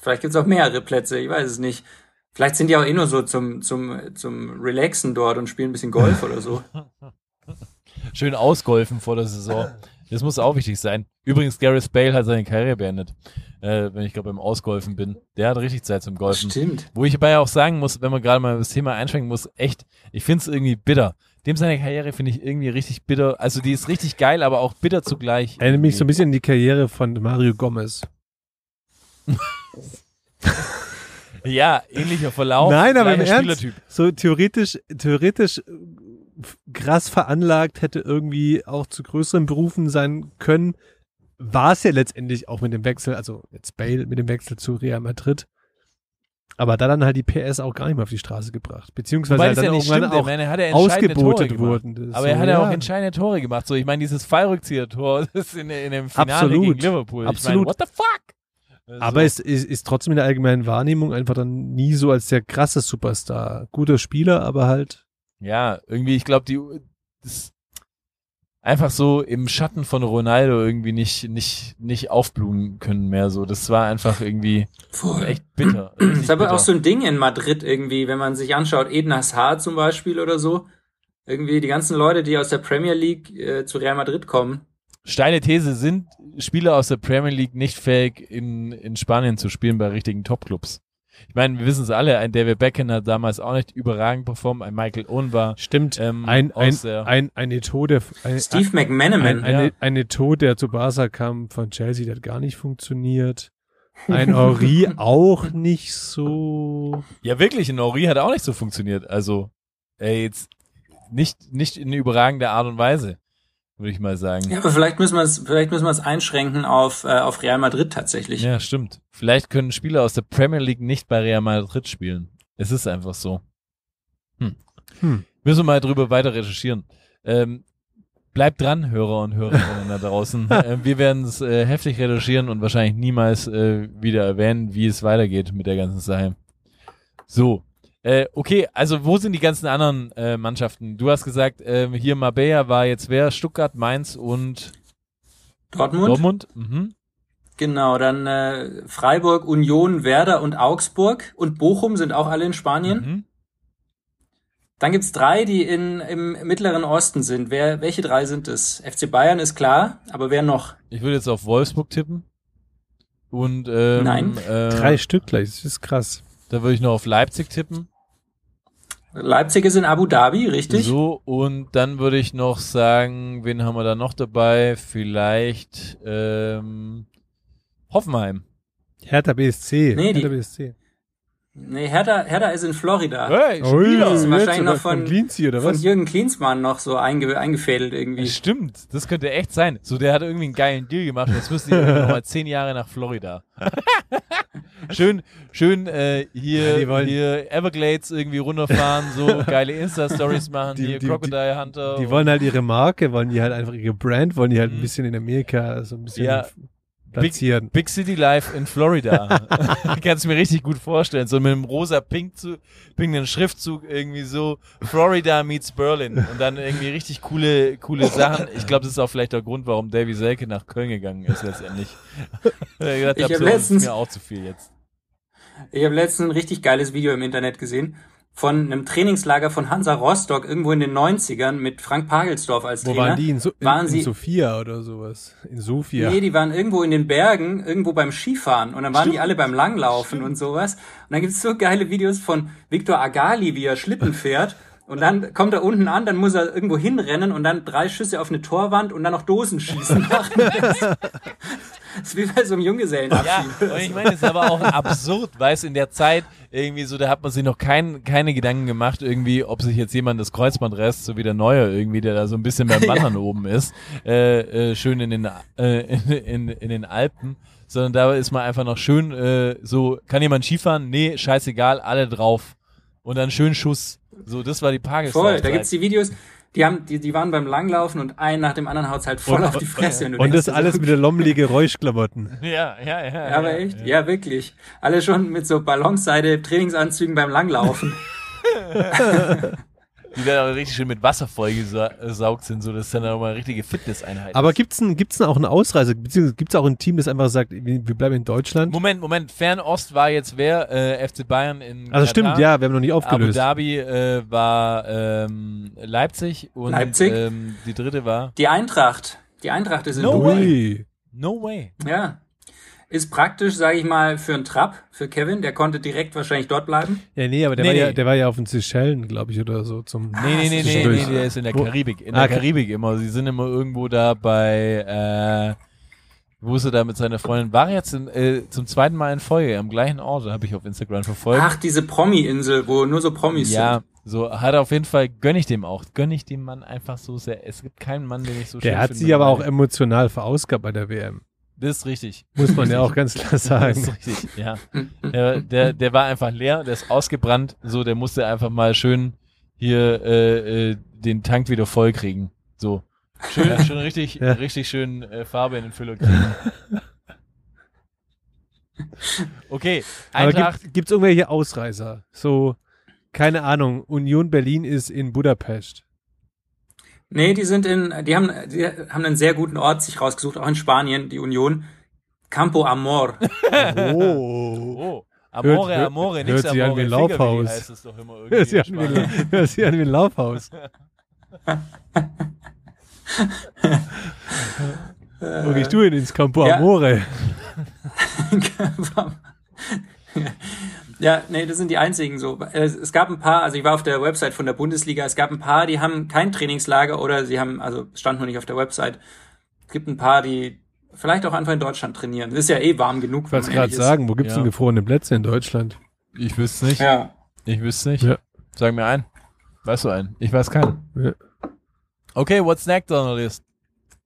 Vielleicht gibt's auch mehrere Plätze, ich weiß es nicht. Vielleicht sind die auch eh nur so zum, zum, zum Relaxen dort und spielen ein bisschen Golf oder so.
Schön ausgolfen vor der Saison. Das muss auch wichtig sein. Übrigens, Gareth Bale hat seine Karriere beendet, äh, wenn ich gerade beim Ausgolfen bin. Der hat richtig Zeit zum Golfen.
Stimmt.
Wo ich dabei ja auch sagen muss, wenn man gerade mal das Thema einschränken muss, echt, ich finde es irgendwie bitter. Dem seine Karriere finde ich irgendwie richtig bitter. Also die ist richtig geil, aber auch bitter zugleich.
Erinnert mich so ein bisschen an die Karriere von Mario Gomez.
Ja, ähnlicher Verlauf.
Nein, aber im Ernst, so theoretisch, theoretisch krass veranlagt, hätte irgendwie auch zu größeren Berufen sein können. War es ja letztendlich auch mit dem Wechsel, also jetzt Bale mit dem Wechsel zu Real Madrid. aber da dann halt die PS auch gar nicht mehr auf die Straße gebracht. Beziehungsweise halt dann
ja
irgendwann
stimmt, ich
auch
meine, er hat ja entscheidende Tore
ausgebotet
gemacht.
wurden. Ist
Aber er
so,
hat ja auch entscheidende Tore gemacht. So, ich meine, dieses Fallrückzieher-Tor, das in, in dem Finale
Absolut.
gegen Liverpool. Ich
Absolut.
meine, what the fuck?
Aber
so.
es ist, ist trotzdem in der allgemeinen Wahrnehmung einfach dann nie so als der krasse Superstar. Guter Spieler, aber halt
Ja, irgendwie, ich glaube, die das einfach so im Schatten von Ronaldo irgendwie nicht, nicht, nicht aufblumen können mehr. So, das war einfach irgendwie
Voll.
echt bitter.
Das ist aber
bitter.
auch so ein Ding in Madrid irgendwie, wenn man sich anschaut, Eden Hazard zum Beispiel oder so. Irgendwie die ganzen Leute, die aus der Premier League äh, zu Real Madrid kommen.
Steile These, sind Spieler aus der Premier League nicht fähig, in, in Spanien zu spielen bei richtigen Topclubs? Ich meine, wir wissen es alle, ein David Beckham hat damals auch nicht überragend performt, ein Michael Owen war
stimmt.
ähm,
ein, ein, ein, ein Eto, der, ein,
Steve McManaman.
ein, eine,
ja.
ein Eto, der zu Barca kam von Chelsea, der hat gar nicht funktioniert. Ein Ori auch nicht so.
Ja, wirklich, in Ori hat auch nicht so funktioniert. Also, ey, jetzt nicht, nicht in überragender Art und Weise, würde ich mal sagen.
Ja, aber vielleicht müssen wir es, vielleicht müssen wir es einschränken auf, äh, auf Real Madrid tatsächlich.
Ja, stimmt. Vielleicht können Spieler aus der Premier League nicht bei Real Madrid spielen. Es ist einfach so. Hm.
Hm.
Müssen wir mal drüber weiter recherchieren. Ähm, bleibt dran, Hörer und Hörerinnen da draußen. äh, wir werden es äh, heftig recherchieren und wahrscheinlich niemals äh, wieder erwähnen, wie es weitergeht mit der ganzen Sache. So. Äh, okay, also wo sind die ganzen anderen äh, Mannschaften? Du hast gesagt, ähm, hier Marbella war jetzt wer? Stuttgart, Mainz und
Dortmund?
Dortmund? Mhm.
Genau, dann äh, Freiburg, Union, Werder und Augsburg und Bochum sind auch alle in Spanien.
Mhm.
Dann gibt's drei, die in, im Mittleren Osten sind. Wer, welche drei sind es? FC Bayern ist klar, aber wer noch?
Ich würde jetzt auf Wolfsburg tippen. Und ähm,
Nein.
Äh,
Drei Stück gleich, das ist krass.
Da würde ich noch auf Leipzig tippen.
Leipzig ist in Abu Dhabi, richtig?
So, und dann würde ich noch sagen, wen haben wir da noch dabei? Vielleicht ähm, Hoffenheim.
Hertha BSC.
Nee, die-
Hertha BSC.
Nee, Hertha, Hertha ist in Florida.
Hey,
Ui,
Spieler.
ist wahrscheinlich noch von-
Cleansea oder
Von
was?
Jürgen Klinsmann noch so einge, eingefädelt irgendwie.
Stimmt, das könnte echt sein. So, der hat irgendwie einen geilen Deal gemacht. Jetzt müssen die irgendwie noch mal zehn Jahre nach Florida. schön, schön äh, hier,
Ja, die wollen-
hier Everglades irgendwie runterfahren, so geile Insta-Stories machen,
Die-
hier
die-
Crocodile Hunter.
Die wollen halt ihre Marke, wollen die halt einfach ihre Brand, wollen die halt ein
Mhm.
bisschen in Amerika so ein bisschen
Ja.
Platzieren.
Big City Life in Florida. Kannst du mir richtig gut vorstellen. So mit einem rosa pink zu, pinken Schriftzug irgendwie so Florida meets Berlin und dann irgendwie richtig coole, coole Sachen. Ich glaube, das ist auch vielleicht der Grund, warum Davy Selke nach Köln gegangen ist letztendlich. Er gesagt
Ich hab
so, das
letztens-
ist mir auch zu viel jetzt.
Ich habe letztens ein richtig geiles Video im Internet gesehen von einem Trainingslager von Hansa Rostock irgendwo in den 90ern mit Frank Pagelsdorf als
Wo
Trainer.
waren die? In, so
Waren
in, in
sie-
Sofia oder sowas? In Sofia.
Nee, die waren irgendwo in den Bergen, irgendwo beim Skifahren und dann waren die
Stimmt.
alle beim Langlaufen und sowas. Und dann gibt's so geile Videos von Viktor Agali, wie er Schlitten fährt. Und dann kommt er unten an, dann muss er irgendwo hinrennen und dann drei Schüsse auf eine Torwand und dann noch Dosen schießen machen. das ist wie bei so einem
Ja,
Junggesellenabschied.
und ich meine, es ist aber auch absurd, weißt in der Zeit irgendwie so, da hat man sich noch kein, keine Gedanken gemacht, irgendwie, ob sich jetzt jemand das Kreuzband reißt, so wie der Neue irgendwie, der da so ein bisschen beim Wandern oben ist, äh, äh, schön in den, äh, in, in, in den Alpen, sondern da ist man einfach noch schön äh, so, kann jemand Skifahren? Nee, scheißegal, alle drauf. Und dann schön Schuss. So, das war die
Voll, da
Tageslaufzeit.
gibt's die Videos, die haben, die, die waren beim Langlaufen und ein nach dem anderen haut's halt voll auf die Fresse. du
Und
denkst
das alles
so,
mit der lommelige Räuschklamotten.
Ja, ja, ja.
Ja, aber echt? Ja. wirklich. Alle schon mit so Ballonseide, Trainingsanzügen beim Langlaufen.
Die dann auch richtig schön mit Wasser vollgesaugt sind, so, das ist dann auch mal eine richtige Fitnesseinheit.
Aber gibt's denn, gibt's denn auch eine Ausreise? Beziehungsweise gibt's auch ein Team, das einfach sagt, wir bleiben in Deutschland?
Moment, Moment, Fernost war jetzt wer? Äh, FC Bayern in
Also stimmt,
Katar.
ja, wir haben noch nicht
Abu
aufgelöst.
Dhabi äh, war ähm, Leipzig und
Leipzig?
Ähm, die dritte war
Die Eintracht. Die Eintracht ist in
No
Dubai.
Ui.
No Way.
Ja. Ist praktisch, sage ich mal, für einen Trapp, für Kevin. Der konnte direkt wahrscheinlich dort bleiben.
Ja, nee, aber der,
Nee,
war ja,
nee.
der war ja auf den Seychellen, glaube ich, oder so. Zum
Nee, nee, nee, nee, nee, der ist in der
Wo-
Karibik. In
Ah,
der
Ka-
Karibik immer. Sie sind immer irgendwo da bei, äh, wo ist er da mit seiner Freundin? War jetzt in, äh, zum zweiten Mal in Folge am gleichen Ort, habe ich auf Instagram verfolgt.
Ach, diese Promi-Insel, wo nur so Promis
ja,
sind.
so hat er auf jeden Fall, gönn ich dem auch. Gönn ich dem Mann einfach so sehr. Es gibt keinen Mann, den ich so
Der
schön
hat sich aber auch emotional verausgabt bei der WM.
Das ist richtig.
Muss man ja auch ganz klar
Das
sagen.
ist richtig, ja. Der, der, der war einfach leer, der ist ausgebrannt, so, der musste einfach mal schön hier äh, äh, den Tank wieder voll kriegen. So. Schön, schön richtig,
Ja.
richtig schön äh, Farbe in den Füller kriegen. Okay,
Aber
Eintracht.
gibt, gibt's irgendwelche Ausreißer? So, keine Ahnung, Union Berlin ist in Budapest.
Nee, die sind in, die haben, die haben einen sehr guten Ort sich rausgesucht, auch in Spanien, die Union. Campo Amor.
Oh.
Oh, Amore,
Hört-
Amore,
hört
nichts
sich an
Amore,
wie ein
Finger,
Laufhaus.
heißt es doch immer irgendwie
Hört sich an wie, ein- hört sich an wie ein Laufhaus. Wo gehst du hin ins Campo
Ja.
Amore?
Ja, nee, das sind die einzigen so. Es, es gab ein paar, also ich war auf der Website von der Bundesliga, es gab ein paar, die haben kein Trainingslager oder sie haben, also es stand noch nicht auf der Website. Es gibt ein paar, die vielleicht auch einfach in Deutschland trainieren. Es ist ja eh warm genug.
Ich wollte gerade sagen, wo gibt's
Ja.
denn gefrorene Plätze in Deutschland?
Ich wüsste es nicht.
Ja.
Ich wüsste nicht.
Ja.
Sag mir einen. Weißt du einen? Ich weiß keinen.
Ja.
Okay, what's next on the list?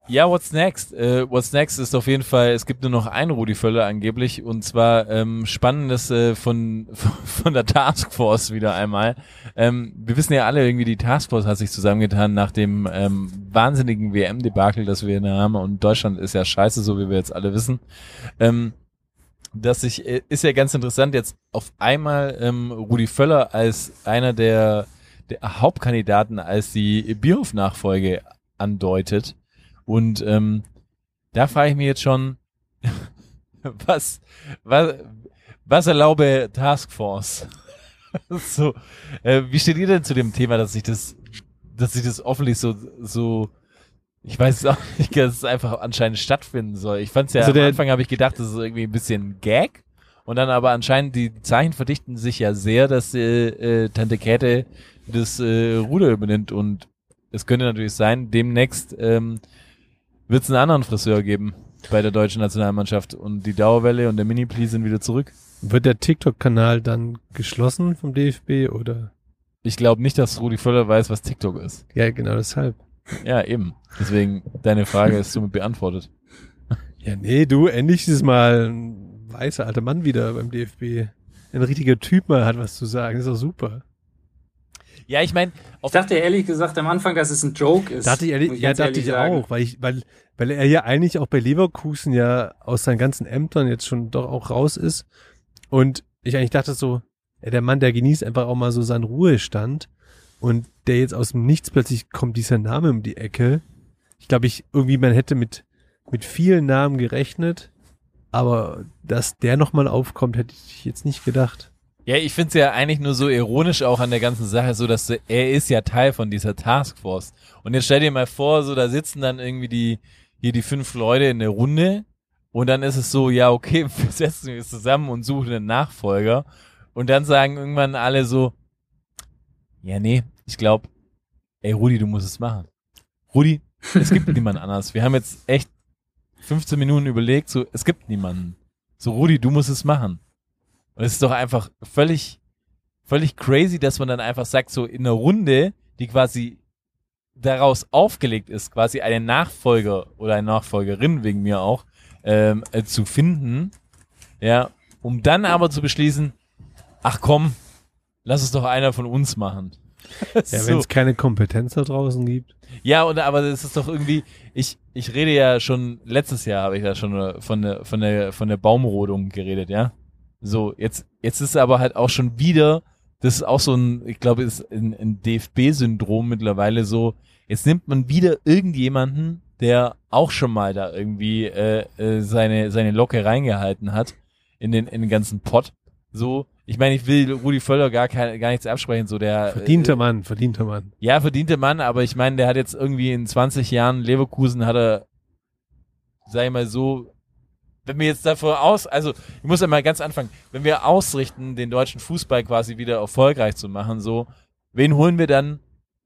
Ja, what's next? Äh, what's next ist auf jeden Fall, es gibt nur noch einen Rudi Völler angeblich und zwar ähm, Spannendes äh, von, von der Taskforce wieder einmal. Ähm, wir wissen ja alle irgendwie, die Taskforce hat sich zusammengetan nach dem ähm, wahnsinnigen WM-Debakel, das wir da haben und Deutschland ist ja scheiße, so wie wir jetzt alle wissen. Ähm, dass sich, äh, ist ja ganz interessant, jetzt auf einmal ähm, Rudi Völler als einer der, der Hauptkandidaten als die Bierhoff-Nachfolge andeutet. Und ähm, da frage ich mich jetzt schon, was, was, was erlaube Taskforce? so, äh, wie steht ihr denn zu dem Thema, dass sich das, dass sich das offenlich so, so, ich weiß es auch nicht, dass es einfach anscheinend stattfinden soll. Ich fand es ja
Also
am Anfang habe ich gedacht, das ist irgendwie ein bisschen Gag. Und dann aber anscheinend die Zeichen verdichten sich ja sehr, dass äh, äh, Tante Käthe das äh, Ruder übernimmt und es könnte natürlich sein, demnächst ähm, wird es einen anderen Friseur geben bei der deutschen Nationalmannschaft und die Dauerwelle und der Mini-Pli sind wieder zurück.
Wird der TikTok-Kanal dann geschlossen vom DFB oder?
Ich glaube nicht, dass Rudi Völler weiß, was TikTok ist.
Ja, genau deshalb.
Ja, eben. Deswegen, deine Frage ist somit beantwortet.
Ja, nee, du, endlich ist mal ein weißer alter Mann wieder beim DFB. Ein richtiger Typ mal hat was zu sagen. ist doch super.
Ja, ich meine,
Ich dachte ehrlich gesagt am Anfang, dass es ein Joke ist.
Dachte ich, ehrlich, ja, dachte
ehrlich
ich
sagen.
auch, weil ich, weil, weil er ja eigentlich auch bei Leverkusen ja aus seinen ganzen Ämtern jetzt schon doch auch raus ist. Und ich eigentlich dachte so, der Mann, der genießt einfach auch mal so seinen Ruhestand. Und der jetzt aus dem Nichts plötzlich kommt dieser Name um die Ecke. Ich glaube, ich irgendwie, man hätte mit, mit vielen Namen gerechnet. Aber dass der nochmal aufkommt, hätte ich jetzt nicht gedacht.
Ja, ich find's ja eigentlich nur so ironisch auch an der ganzen Sache, so dass er ist ja Teil von dieser Taskforce. Und jetzt stell dir mal vor, so da sitzen dann irgendwie die, hier die fünf Leute in der Runde und dann ist es so, ja, okay, wir setzen uns zusammen und suchen einen Nachfolger. Und dann sagen irgendwann alle so, ja, nee, ich glaube, ey Rudi, du musst es machen. Rudi, es gibt niemand anders. Wir haben jetzt echt 15 Minuten überlegt, so, es gibt niemanden. So, Rudi, du musst es machen. Und es ist doch einfach völlig, völlig crazy, dass man dann einfach sagt, so in einer Runde, die quasi daraus aufgelegt ist, quasi einen Nachfolger oder eine Nachfolgerin wegen mir auch, ähm, äh, zu finden, ja, um dann aber zu beschließen, ach komm, lass es doch einer von uns machen.
Ja,
So.
wenn es keine Kompetenz da draußen gibt.
Ja, und aber das ist doch irgendwie, ich, ich rede ja schon, letztes Jahr habe ich ja schon äh, von der, von der, von der Baumrodung geredet, ja. So, jetzt, jetzt ist aber halt auch schon wieder, das ist auch so ein, ich glaube, ist ein, ein DFB-Syndrom mittlerweile so, jetzt nimmt man wieder irgendjemanden, der auch schon mal da irgendwie äh, äh, seine, seine Locke reingehalten hat in den, in den ganzen Pott. So, ich meine, ich will Rudi Völler gar, kein, gar nichts absprechen, so der
Verdienter
äh,
Mann, verdienter Mann.
ja, verdiente Mann, aber ich meine, der hat jetzt irgendwie in 20 Jahren Leverkusen hat er, sag ich mal so, wenn wir jetzt davor aus, also ich muss ja mal ganz anfangen, wenn wir ausrichten, den deutschen Fußball quasi wieder erfolgreich zu machen, so, wen holen wir dann?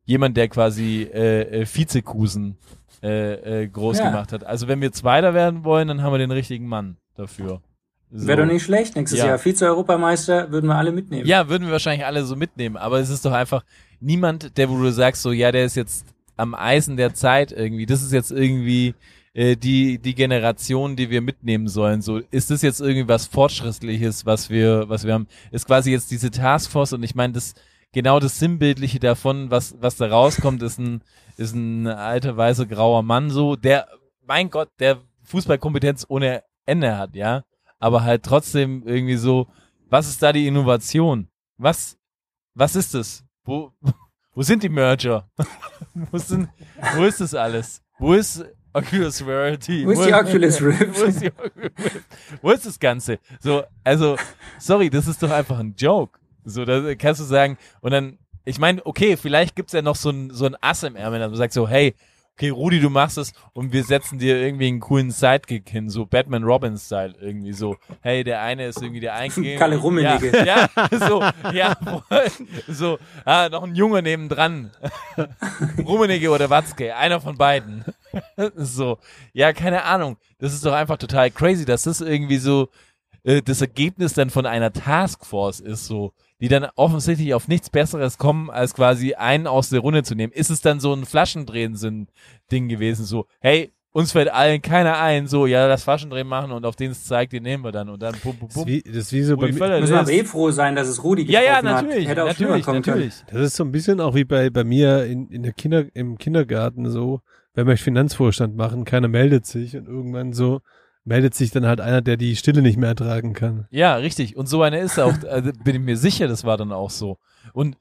Jemand, der quasi äh, äh, Vizekusen äh, äh, groß
Ja.
gemacht hat. Also wenn wir Zweiter werden wollen, dann haben wir den richtigen Mann dafür. So.
Wäre doch nicht schlecht. Nächstes
Ja.
Jahr Vize-Europameister würden wir alle mitnehmen.
Ja, würden wir wahrscheinlich alle so mitnehmen, aber es ist doch einfach niemand, der, wo du sagst, so, ja, der ist jetzt am Eisen der Zeit irgendwie. Das ist jetzt irgendwie äh, die die Generation, die wir mitnehmen sollen. So ist das jetzt irgendwie was fortschrittliches, was wir was wir haben? Ist quasi jetzt diese Taskforce und ich meine das genau das Sinnbildliche davon, was was da rauskommt, ist ein ist ein alter weißer grauer Mann so, der mein Gott, der Fußballkompetenz ohne Ende hat, ja, aber halt trotzdem irgendwie so, was ist da die Innovation? Was was ist das? Wo wo sind die Merger? wo, sind, wo ist das alles? Wo ist Oculus Rarity?
Wo ist die Oculus Rift?
wo, ist die Oculus Rift? wo ist das Ganze? So, also, sorry, das ist doch einfach ein Joke. So, da kannst du sagen, und dann, ich meine, okay, vielleicht gibt's ja noch so ein, so ein Ass im Ärmel, dann sagt so, hey, okay, Rudi, du machst es und wir setzen dir irgendwie einen coolen Sidekick hin, so Batman Robin Style irgendwie so. Hey, der eine ist irgendwie der Einige.
Kalle Rummenigge.
Ja, ja, so, ja, so, ah, noch ein Junge nebendran. Rummenigge oder Watzke, einer von beiden. so, ja, keine Ahnung. Das ist doch einfach total crazy, dass das irgendwie so äh, das Ergebnis dann von einer Taskforce ist, so die dann offensichtlich auf nichts Besseres kommen, als quasi einen aus der Runde zu nehmen. Ist es dann so ein Flaschendrehen-Ding gewesen, so, hey, uns fällt allen keiner ein, so, ja, das Flaschendrehen machen und auf den es zeigt, den nehmen wir dann und dann pum, pum,
Das ist
pum.
wie, das ist wie so bei
Rudi
mir,
Völler,
Müssen aber eh froh sein, dass es Rudi
ja,
getroffen
ja,
hat.
natürlich,
Hätte auch
natürlich,
kommen können.
natürlich.
das ist so ein bisschen auch wie bei, bei mir in, in der Kinder, im Kindergarten so, wenn wir Finanzvorstand machen, keiner meldet sich und irgendwann so meldet sich dann halt einer, der die Stille nicht mehr ertragen kann.
Ja, richtig. Und so eine ist auch, also bin ich mir sicher, das war dann auch so. Und,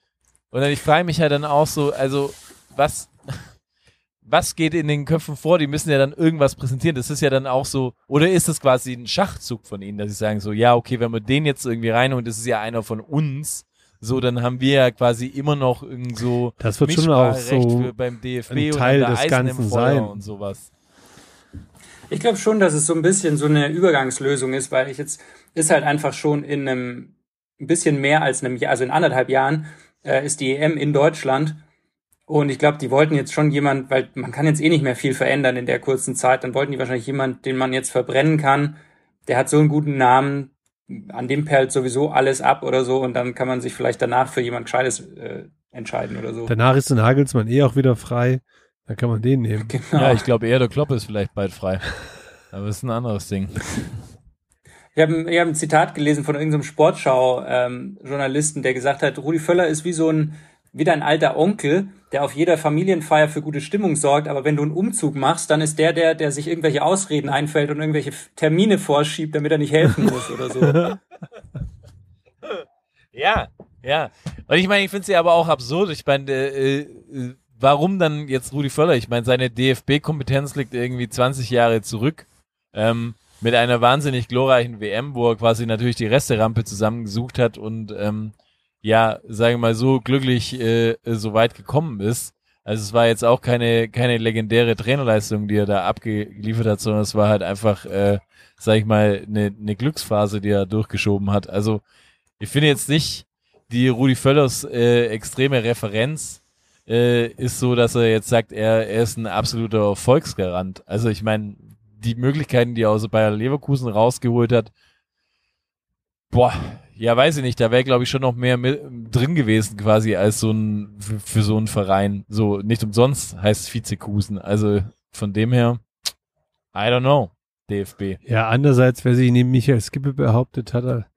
und dann, ich frage mich halt dann auch so, also, was, was geht in den Köpfen vor? Die müssen ja dann irgendwas präsentieren. Das ist ja dann auch so, oder ist das quasi ein Schachzug von ihnen, dass sie sagen so, ja, okay, wenn wir den jetzt irgendwie reinholen, das ist ja einer von uns, so, dann haben wir ja quasi immer noch irgend so
Das wird schon auch so
für beim DFB
ein
und
Teil des
Eisen
Ganzen sein.
und sowas.
Ich glaube schon, dass es so ein bisschen so eine Übergangslösung ist, weil ich jetzt ist halt einfach schon in einem ein bisschen mehr als einem Jahr, also in anderthalb Jahren äh, ist die EM in Deutschland und ich glaube, die wollten jetzt schon jemand, weil man kann jetzt eh nicht mehr viel verändern in der kurzen Zeit, dann wollten die wahrscheinlich jemand, den man jetzt verbrennen kann. Der hat so einen guten Namen, an dem perlt sowieso alles ab oder so und dann kann man sich vielleicht danach für jemand Gescheites äh, entscheiden oder so.
Danach ist der Nagelsmann eh auch wieder frei. Dann kann man den nehmen.
Genau.
Ja, ich glaube eher, der Klopp ist vielleicht bald frei. Aber das ist ein anderes Ding.
Ich habe ich hab ein Zitat gelesen von irgendeinem Sportschau-Journalisten, der gesagt hat, Rudi Völler ist wie so ein, wie dein alter Onkel, der auf jeder Familienfeier für gute Stimmung sorgt, aber wenn du einen Umzug machst, dann ist der der, der sich irgendwelche Ausreden einfällt und irgendwelche Termine vorschiebt, damit er nicht helfen muss oder so.
Ja, ja. Und ich meine, ich finde es ja aber auch absurd. Ich meine, äh, äh, warum dann jetzt Rudi Völler? Ich meine, seine DFB-Kompetenz liegt irgendwie 20 Jahre zurück. Ähm, mit einer wahnsinnig glorreichen WM, wo er quasi natürlich die Resterampe zusammengesucht hat und ähm, ja, sagen wir mal so glücklich äh, so weit gekommen ist. Also es war jetzt auch keine keine legendäre Trainerleistung, die er da abgeliefert hat, sondern es war halt einfach, äh, sag ich mal, eine ne Glücksphase, die er durchgeschoben hat. Also ich finde jetzt nicht, die Rudi Völlers äh, extreme Referenz äh, ist so, dass er jetzt sagt, er, er ist ein absoluter Erfolgsgarant. Also ich meine, die Möglichkeiten, die er aus Bayer Leverkusen rausgeholt hat, boah, ja, weiß ich nicht, da wäre, glaube ich, schon noch mehr mit, drin gewesen quasi als so ein, für, für so einen Verein. So, nicht umsonst heißt Vizekusen. Also von dem her, I don't know, DFB.
Ja, andererseits, wer sich neben Michael Skippe behauptet hat, er-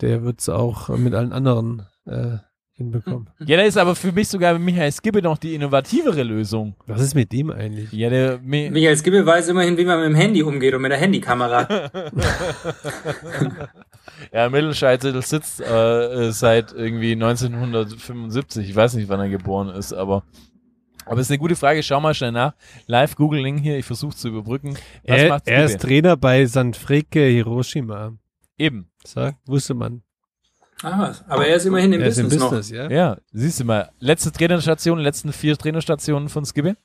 der wird es auch mit allen anderen äh, hinbekommen.
Ja, da ist aber für mich sogar Michael Skibbe noch die innovativere Lösung.
Was ist mit dem eigentlich?
Ja, der, Mi
Michael Skibbe weiß immerhin, wie man mit dem Handy umgeht und mit der Handykamera.
Ja, Mittelscheitel sitzt äh, äh, seit irgendwie 1975. Ich weiß nicht, wann er geboren ist, aber aber ist eine gute Frage. Schau mal schnell nach. Live Googling hier. Ich versuche zu überbrücken. Was
Er, er ist? Trainer bei Sanfrecce Hiroshima.
Eben.
So, wusste man.
Ah, was. Aber er ist immerhin im
er ist im
Business,
Business, ja.
Ja, siehst du mal. Letzte Trainerstation, letzten vier Trainerstationen von Skibbe.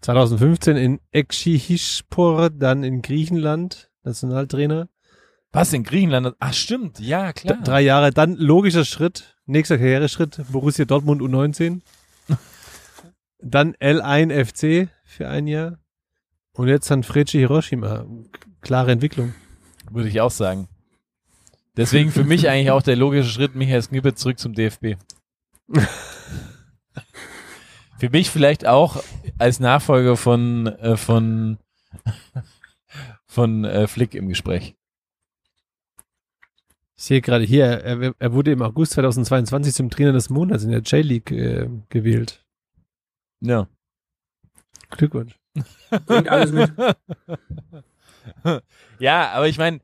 2015 in Ekşihirspor, dann in Griechenland, Nationaltrainer.
Was in Griechenland? Ach, stimmt. Ja,
D
klar.
drei Jahre, dann logischer Schritt, nächster Karriereschritt, Borussia Dortmund U19. dann L1 FC für ein Jahr. Und jetzt Sanfrecce Hiroshima. Klare Entwicklung.
Würde ich auch sagen. Deswegen für mich eigentlich auch der logische Schritt, Michael Skibbe zurück zum DFB. Für mich vielleicht auch als Nachfolger von, äh, von, von äh, Flick im Gespräch.
Ich sehe gerade hier, er, er wurde im August 2022 zum Trainer des Monats in der J-League äh, gewählt.
Ja.
Glückwunsch.
Bringt alles mit.
ja, aber ich meine,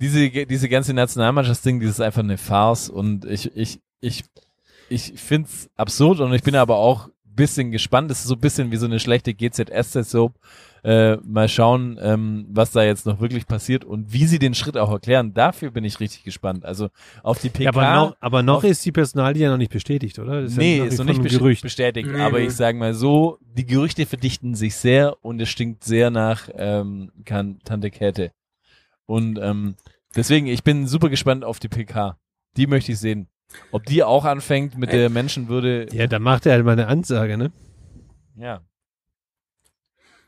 diese, diese ganze Nationalmannschaftsding, das ist einfach eine Farce und ich, ich, ich, ich find's absurd und ich bin aber auch bisschen gespannt. Das ist so ein bisschen wie so eine schlechte GZSZ-Soap. Äh, mal schauen, ähm, was da jetzt noch wirklich passiert und wie sie den Schritt auch erklären. Dafür bin ich richtig gespannt. Also auf die PK.
Ja, aber noch, aber noch ist die Personalie ja noch nicht bestätigt, oder? Das
nee,
ja
ist noch nicht
Gerücht.
bestätigt.
Nee,
aber
nee.
ich sage mal so, die Gerüchte verdichten sich sehr und es stinkt sehr nach ähm, Tante Käthe. Und ähm, deswegen, ich bin super gespannt auf die PK. Die möchte ich sehen. Ob die auch anfängt mit der Menschenwürde.
Ja, da macht er halt mal eine Ansage, ne?
Ja.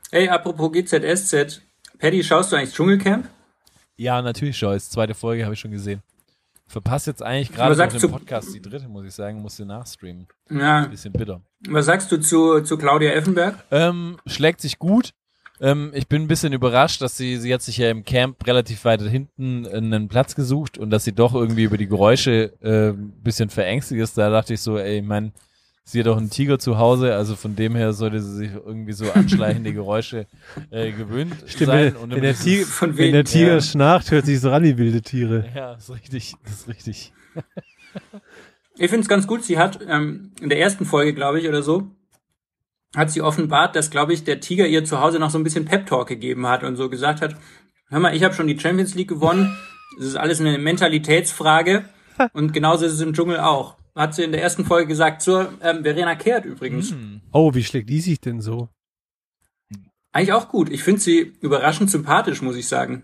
Ey, apropos GZSZ. Paddy, schaust du eigentlich Dschungelcamp?
Ja, natürlich, Joyce. Zweite Folge habe ich schon gesehen. Verpasst jetzt eigentlich gerade noch den Podcast, die dritte, muss ich sagen, musste nachstreamen.
Ja.
Bisschen bitter.
Was sagst du zu, zu Claudia Effenberg?
Ähm, schlägt sich gut. Ähm, ich bin ein bisschen überrascht, dass sie, sie hat sich ja im Camp relativ weit hinten einen Platz gesucht und dass sie doch irgendwie über die Geräusche äh, ein bisschen verängstigt ist. Da dachte ich so, ey, ich mein, sie hat doch einen Tiger zu Hause, also von dem her sollte sie sich irgendwie so anschleichende Geräusche äh, gewöhnt sein.
wenn,
Und
wenn, der Tiger,
Von
wenn
wem?
der Tiger
Ja.
schnarcht, hört sich so an wie wilde Tiere.
Ja, ist richtig, das ist richtig.
Ich finde es ganz gut. Sie hat ähm, in der ersten Folge, glaube ich, oder so, hat sie offenbart, dass, glaube ich, der Tiger ihr zu Hause noch so ein bisschen Pep-Talk gegeben hat und so gesagt hat, hör mal, ich habe schon die Champions League gewonnen. Das ist alles eine Mentalitätsfrage. Und genauso ist es im Dschungel auch. Hat sie in der ersten Folge gesagt, zur ähm, Verena Kehrt übrigens.
Oh, wie schlägt die sich denn so?
Eigentlich auch gut. Ich finde sie überraschend sympathisch, muss ich sagen.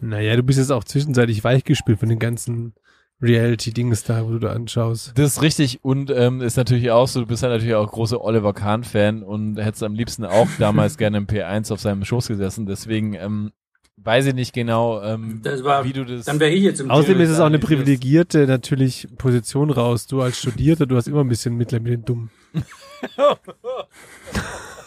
Naja, du bist jetzt auch zwischenzeitlich weichgespült von den ganzen Reality-Dings da, wo du da anschaust.
Das ist richtig und ähm, ist natürlich auch so, du bist halt natürlich auch großer Oliver Kahn-Fan und hättest am liebsten auch damals gerne im P1 auf seinem Schoß gesessen. Deswegen ähm, weiß ich nicht genau, ähm,
Das war,
wie du das.
dann wäre ich jetzt im
Außerdem
Dschungel
ist es auch eine privilegierte natürlich Position raus. Du als Studierter, du hast immer ein bisschen Mitleid mit den Dummen.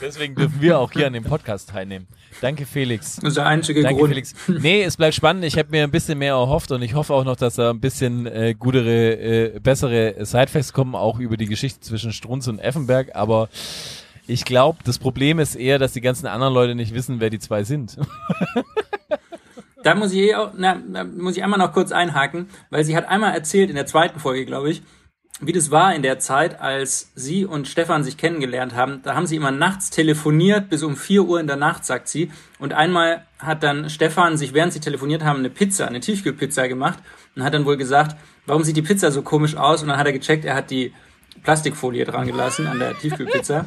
Deswegen dürfen wir auch hier an dem Podcast teilnehmen. Danke, Felix.
Das ist der einzige
Danke,
Grund.
Felix. Nee, es bleibt spannend. Ich habe mir ein bisschen mehr erhofft und ich hoffe auch noch, dass da ein bisschen äh, gutere, äh, bessere Sidefacts kommen, auch über die Geschichte zwischen Strunz und Effenberg. Aber ich glaube, das Problem ist eher, dass die ganzen anderen Leute nicht wissen, wer die zwei sind.
Da muss ich eh auch, na, da muss ich einmal noch kurz einhaken, weil sie hat einmal erzählt in der zweiten Folge, glaube ich, wie das war in der Zeit, als sie und Stefan sich kennengelernt haben. Da haben sie immer nachts telefoniert, bis um 4 Uhr in der Nacht, sagt sie. Und einmal hat dann Stefan sich, während sie telefoniert haben, eine Pizza, eine Tiefkühlpizza gemacht und hat dann wohl gesagt, warum sieht die Pizza so komisch aus? Und dann hat er gecheckt, er hat die Plastikfolie dran gelassen an der Tiefkühlpizza.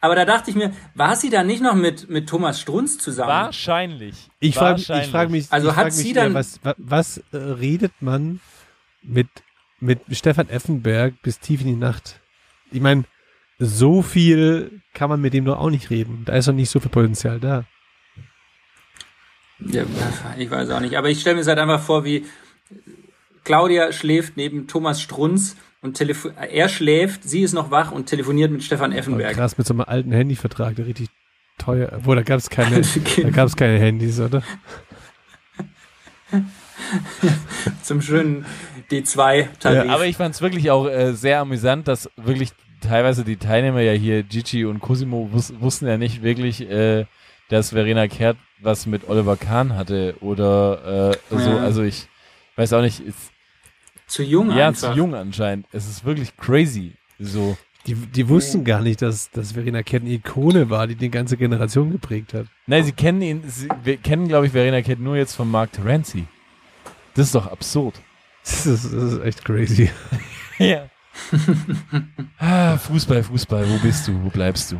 Aber da dachte ich mir, war sie da nicht noch mit, mit Thomas Strunz zusammen?
Wahrscheinlich.
Ich frage frag mich,
Also
ich
hat
frag mich
sie
eher,
dann-
was, was, was äh, redet man mit, mit Stefan Effenberg bis tief in die Nacht? Ich meine, so viel kann man mit dem doch auch nicht reden. Da ist doch nicht so viel Potenzial da.
Ja, ich weiß auch nicht. Aber ich stelle mir es halt einfach vor, wie Claudia schläft neben Thomas Strunz und telefo er schläft, sie ist noch wach und telefoniert mit Stefan
Aber
Effenberg.
krass, mit so einem alten Handyvertrag, der richtig teuer. Obwohl, da gab es keine, da gab's keine Handys, oder?
Zum schönen D2-Tarif.
Aber ich fand es wirklich auch äh, sehr amüsant, dass wirklich teilweise die Teilnehmer ja hier, Gigi und Cosimo, wus wussten ja nicht wirklich, äh, dass Verena Kehrt was mit Oliver Kahn hatte oder äh, so.
Ja.
Also ich weiß auch nicht, ist,
zu jung
ja,
einfach.
zu jung anscheinend. Es ist wirklich crazy. So.
Die, die wussten gar nicht, dass, dass Verena Kehrt eine Ikone war, die die ganze Generation geprägt hat.
Nein, sie kennen ihn, sie wir kennen, glaube ich, Verena Kehrt nur jetzt von Mark Terenzi. Das ist doch absurd.
Das ist, das ist echt crazy.
Ja. ah, Fußball, Fußball, wo bist du? Wo bleibst du?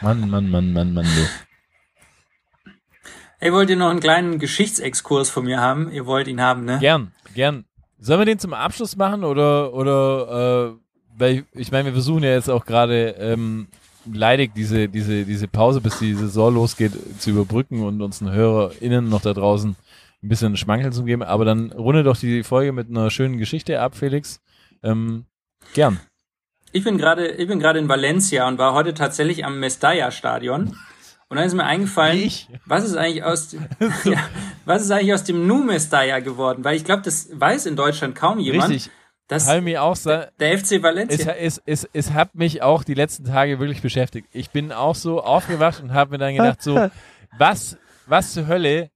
Mann, Mann, Mann, Mann, Mann, du.
Ey, wollt ihr noch einen kleinen Geschichtsexkurs von mir haben? Ihr wollt ihn haben, ne?
Gern, gern. Sollen wir den zum Abschluss machen oder, oder, äh, weil ich, ich meine, wir versuchen ja jetzt auch gerade ähm, leidig diese, diese, diese Pause, bis die Saison losgeht, zu überbrücken und unseren HörerInnen noch da draußen ein bisschen Schmankel zu geben. Aber dann runde doch die Folge mit einer schönen Geschichte ab, Felix. Ähm, Gern.
Ich bin gerade, ich bin gerade in Valencia und war heute tatsächlich am Mestalla-Stadion. Und dann ist mir eingefallen,
ich.
was ist eigentlich aus, ja, was ist eigentlich aus dem Nu Mestalla geworden? Weil ich glaube, das weiß in Deutschland kaum jemand.
Richtig.
dass
Habe mich auch sa-
der FC
es,
Valencia.
es, es, es hat mich auch die letzten Tage wirklich beschäftigt. Ich bin auch so aufgewacht und habe mir dann gedacht, so, was, was zur Hölle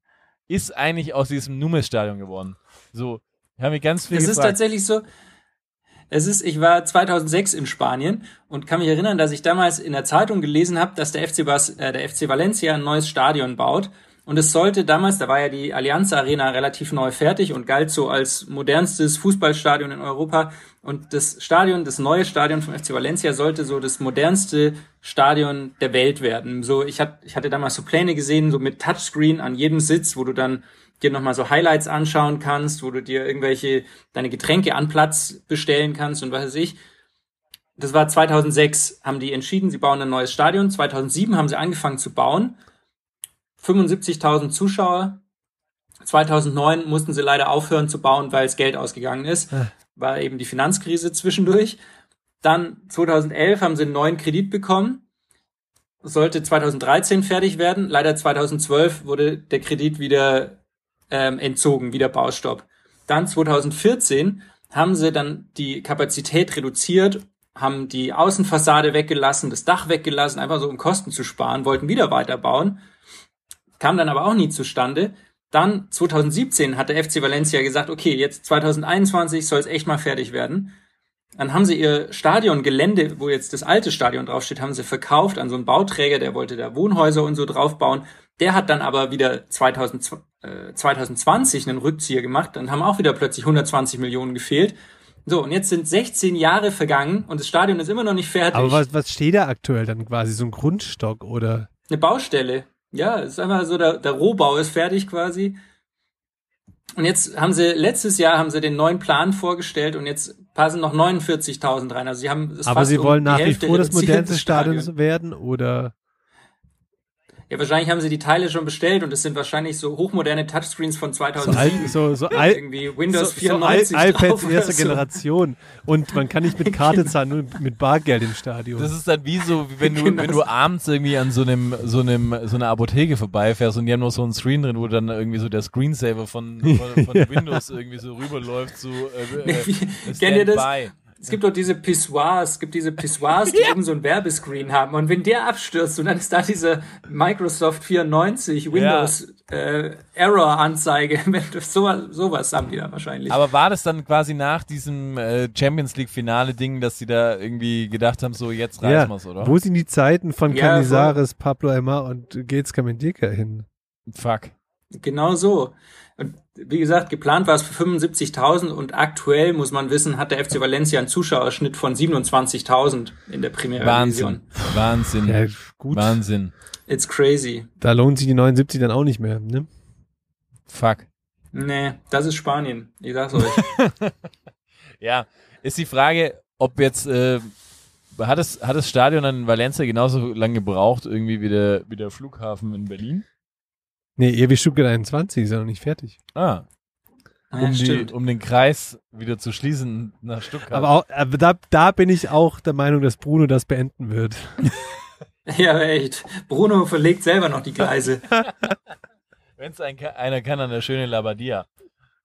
ist eigentlich aus diesem Numes-Stadion geworden? So, ich habe mich ganz viel
Es ist tatsächlich so. Es ist, ich war 2006 in Spanien und kann mich erinnern, dass ich damals in der Zeitung gelesen habe, dass der FC, Bas, äh, der FC Valencia ein neues Stadion baut. Und es sollte damals, da war ja die Allianz Arena relativ neu fertig und galt so als modernstes Fußballstadion in Europa. Und das Stadion, das neue Stadion vom FC Valencia sollte so das modernste Stadion der Welt werden. So, ich, hat, ich hatte damals so Pläne gesehen, so mit Touchscreen an jedem Sitz, wo du dann dir nochmal so Highlights anschauen kannst, wo du dir irgendwelche, deine Getränke an Platz bestellen kannst und was weiß ich. Das war 2006, haben die entschieden, sie bauen ein neues Stadion. 2007 haben sie angefangen zu bauen. 75.000 Zuschauer. 2009 mussten sie leider aufhören zu bauen, weil es Geld ausgegangen ist. War eben die Finanzkrise zwischendurch. Dann 2011 haben sie einen neuen Kredit bekommen. Sollte 2013 fertig werden. Leider 2012 wurde der Kredit wieder ähm, entzogen, wieder Baustopp. Dann 2014 haben sie dann die Kapazität reduziert, haben die Außenfassade weggelassen, das Dach weggelassen, einfach so um Kosten zu sparen, wollten wieder weiterbauen, kam dann aber auch nie zustande. Dann 2017 hat der FC Valencia gesagt, okay, jetzt 2021 soll es echt mal fertig werden. Dann haben sie ihr Stadiongelände, wo jetzt das alte Stadion draufsteht, haben sie verkauft an so einen Bauträger, der wollte da Wohnhäuser und so draufbauen. Der hat dann aber wieder 2000, äh, 2020 einen Rückzieher gemacht. Dann haben auch wieder plötzlich 120 Millionen gefehlt. So, und jetzt sind 16 Jahre vergangen und das Stadion ist immer noch nicht fertig.
Aber was, was steht da aktuell dann quasi? So ein Grundstock oder?
Eine Baustelle. Ja, es ist einfach so, der, der Rohbau ist fertig quasi. Und jetzt haben sie, letztes Jahr haben sie den neuen Plan vorgestellt und jetzt passen noch 49.000 rein. Also sie haben es
Aber sie
um
wollen
die
nach wie vor das modernste Stadion
Stadion.
werden oder?
Ja, wahrscheinlich haben sie die Teile schon bestellt und es sind wahrscheinlich so hochmoderne Touchscreens von
So alt,
2007.
so, so alt,
irgendwie
so,
Windows
so
94
Al-
drauf
iPads erster
so.
Generation. Und man kann nicht mit Karte zahlen, nur mit Bargeld im Stadion.
Das ist dann wie so, wie wenn du,
Genau.
wenn du abends irgendwie an so einem, so einem, so einer Apotheke vorbeifährst und die haben noch so einen Screen drin, wo dann irgendwie so der Screensaver von, von, von Windows irgendwie so rüberläuft, so, äh, äh,
Kennt ihr das? Es gibt doch diese Pissoirs, es gibt diese Pissoirs, die eben so ein Werbescreen haben. Und wenn der abstürzt und dann ist da diese Microsoft 94 Windows äh, Error-Anzeige, wenn du- sowas, haben die da wahrscheinlich.
Aber war das dann quasi nach diesem äh, Champions League Finale Ding, dass sie da irgendwie gedacht haben, so jetzt reißen
ja,
wir's, oder?
wo sind die Zeiten von
Ja,
Canizares, Pablo Aymar und Gates Kamendika hin?
Fuck.
Genau so. Wie gesagt, geplant war es für 75.000 und aktuell, muss man wissen, hat der FC Valencia einen Zuschauerschnitt von 27.000 in der Primera
Wahnsinn.
Division.
Wahnsinn.
Ja, gut.
Wahnsinn.
It's crazy.
Da lohnt sich die 79 dann auch nicht mehr, ne?
Fuck.
Nee, das ist Spanien. Ich sag's euch.
Ja, ist die Frage, ob jetzt äh, hat das hat das Stadion in Valencia genauso lange gebraucht irgendwie wie der wie der Flughafen in Berlin?
Nee, wie Stuttgart 21, ist ja noch nicht fertig.
Ah,
Ja,
um, die,
stimmt.
um den Kreis wieder zu schließen nach Stuttgart.
Aber, auch, aber da, da bin ich auch der Meinung, dass Bruno das beenden wird.
Ja, echt. Bruno verlegt selber noch die Gleise.
Wenn es ein, einer kann, dann der schöne Labadia.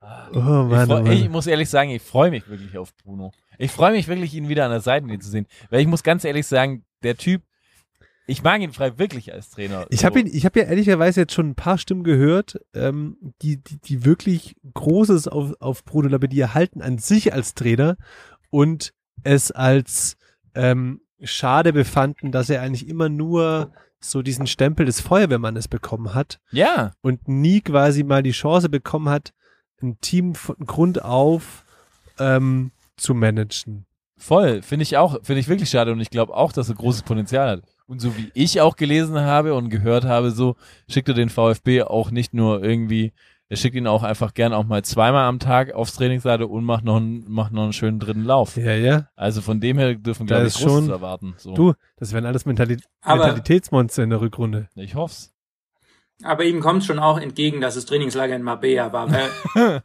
Oh
Ich,
Mann,
freu,
oh Mann.
ich muss ehrlich sagen, ich freue mich wirklich auf Bruno. Ich freue mich wirklich, ihn wieder an der Seitenlinie zu sehen. Weil ich muss ganz ehrlich sagen, der Typ, ich mag ihn frei wirklich als Trainer.
Ich
So.
habe ihn, ich habe ja ehrlicherweise jetzt schon ein paar Stimmen gehört, ähm, die, die, die wirklich Großes auf, auf Bruno Labbadia halten an sich als Trainer und es als ähm, schade befanden, dass er eigentlich immer nur so diesen Stempel des Feuerwehrmannes bekommen hat
Ja,
und nie quasi mal die Chance bekommen hat, ein Team von Grund auf ähm, zu managen.
Voll. Finde ich auch, finde ich wirklich schade und ich glaube auch, dass er großes Potenzial hat. Und so wie ich auch gelesen habe und gehört habe, so schickt er den VfB auch nicht nur irgendwie, er schickt ihn auch einfach gern auch mal zweimal am Tag aufs Trainingslager und macht noch einen, macht noch einen schönen dritten Lauf.
Ja, ja.
Also von dem her dürfen, glaube ich, Großes
schon-
erwarten. So.
Du, das wären alles Mentali
Aber-
Mentalitätsmonster in der Rückrunde.
Ich hoff's.
Aber ihm kommt schon auch entgegen, dass das Trainingslager in Marbella war.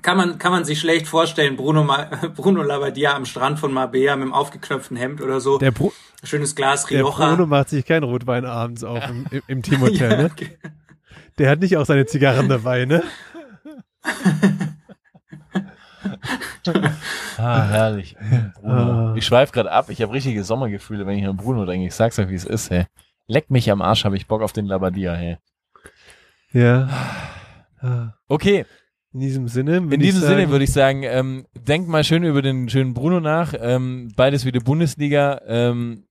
Kann man, kann man sich schlecht vorstellen, Bruno, Ma Bruno Labbadia am Strand von Marbella mit dem aufgeknöpften Hemd oder so.
Der, Bru
Schönes Glas
der
Rioja.
Bruno macht sich kein Rotwein abends auf im, im, im Teamhotel,
Ja,
ne? Der hat nicht auch seine Zigarren dabei, ne?
Ah, herrlich. Bruno.
Ah.
Ich schweife gerade ab. Ich habe richtige Sommergefühle, wenn ich an Bruno denke. Ich sag's euch, wie es ist, hey. Leck mich am Arsch, habe ich Bock auf den Labadia, hey.
Ja. Ah.
Okay,
In diesem Sinne.
in diesem Sinne würde ich sagen, ähm, denkt mal schön über den schönen Bruno nach. Ähm, beides wieder Bundesliga. Ähm,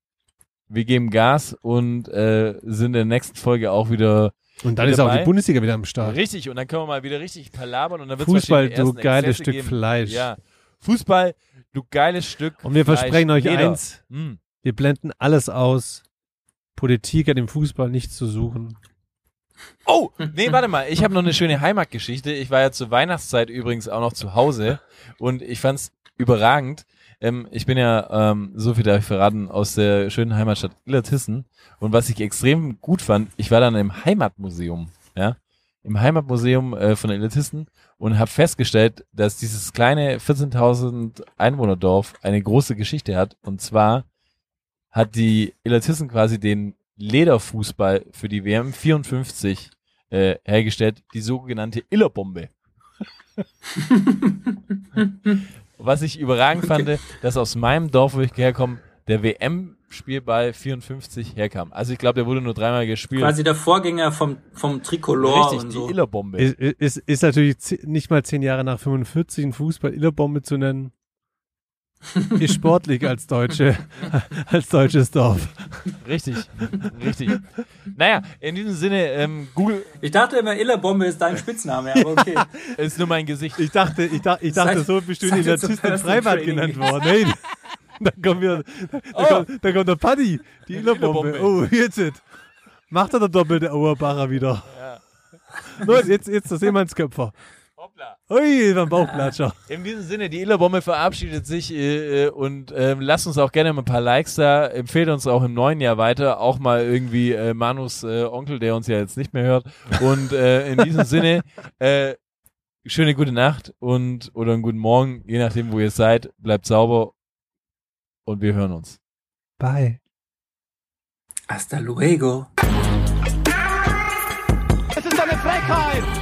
wir geben Gas und äh, sind in der nächsten Folge auch wieder
Und dann ist auch
dabei.
die Bundesliga wieder am Start.
richtig. Und dann können wir mal wieder richtig palabern und dann wird's
Fußball, du geiles
Exzesse
Stück
geben.
Fleisch.
Ja. Fußball, du geiles Stück.
Und wir
Fleisch.
versprechen euch
Jeder.
eins,
Mm.
wir blenden alles aus. Politik hat im Fußball nichts zu suchen.
Oh, nee, warte mal. Ich habe noch eine schöne Heimatgeschichte. Ich war ja zur Weihnachtszeit übrigens auch noch zu Hause und ich fand's überragend. Ähm, ich bin ja, ähm, so viel darf ich verraten, aus der schönen Heimatstadt Illertissen. Und was ich extrem gut fand, ich war dann im Heimatmuseum, ja, im Heimatmuseum äh, von Illertissen und habe festgestellt, dass dieses kleine 14.000 Einwohnerdorf eine große Geschichte hat. Und zwar hat die Illertissen quasi den Lederfußball für die WM 54 äh, hergestellt, die sogenannte Illerbombe. Was ich überragend fand, dass aus meinem Dorf, wo ich herkomme, der WM-Spielball 54 herkam. Also ich glaube, der wurde nur dreimal gespielt.
Quasi der Vorgänger vom, vom Tricolor
Richtig,
und
die
so.
Illerbombe.
Ist, ist, ist natürlich nicht mal zehn Jahre nach 45 ein Fußball Illerbombe zu nennen. Ist sportlich als Deutsche, als deutsches Dorf.
Richtig, richtig. Naja, in diesem Sinne, ähm, Google
Ich dachte immer, Illerbombe ist dein Spitzname, aber okay.
ist nur mein Gesicht.
Ich dachte, ich, dachte, ich dachte, so bist du in der
ihr zum
Ziste im
Personal
Freibad
Training
genannt worden. Nein. Da kommt, wir, da,
Oh.
kommt, da kommt der Paddy, die
Illerbombe.
Oh, jetzt. jetzt. Macht er der doppelte Auerbacher wieder. Los, jetzt, jetzt der Seemannsköpfer.
Hoppla.
Ui, beim Bauchplatscher.
In diesem Sinne, die Illerbombe verabschiedet sich äh, äh, und ähm, lasst uns auch gerne mal ein paar Likes da. Empfehlt uns auch im neuen Jahr weiter. Auch mal irgendwie äh, Manus äh, Onkel, der uns ja jetzt nicht mehr hört. Und äh, in diesem Sinne, äh, schöne gute Nacht und oder einen guten Morgen, je nachdem, wo ihr seid. Bleibt sauber und wir hören uns.
Bye.
Hasta luego.
Es ist eine Frechheit!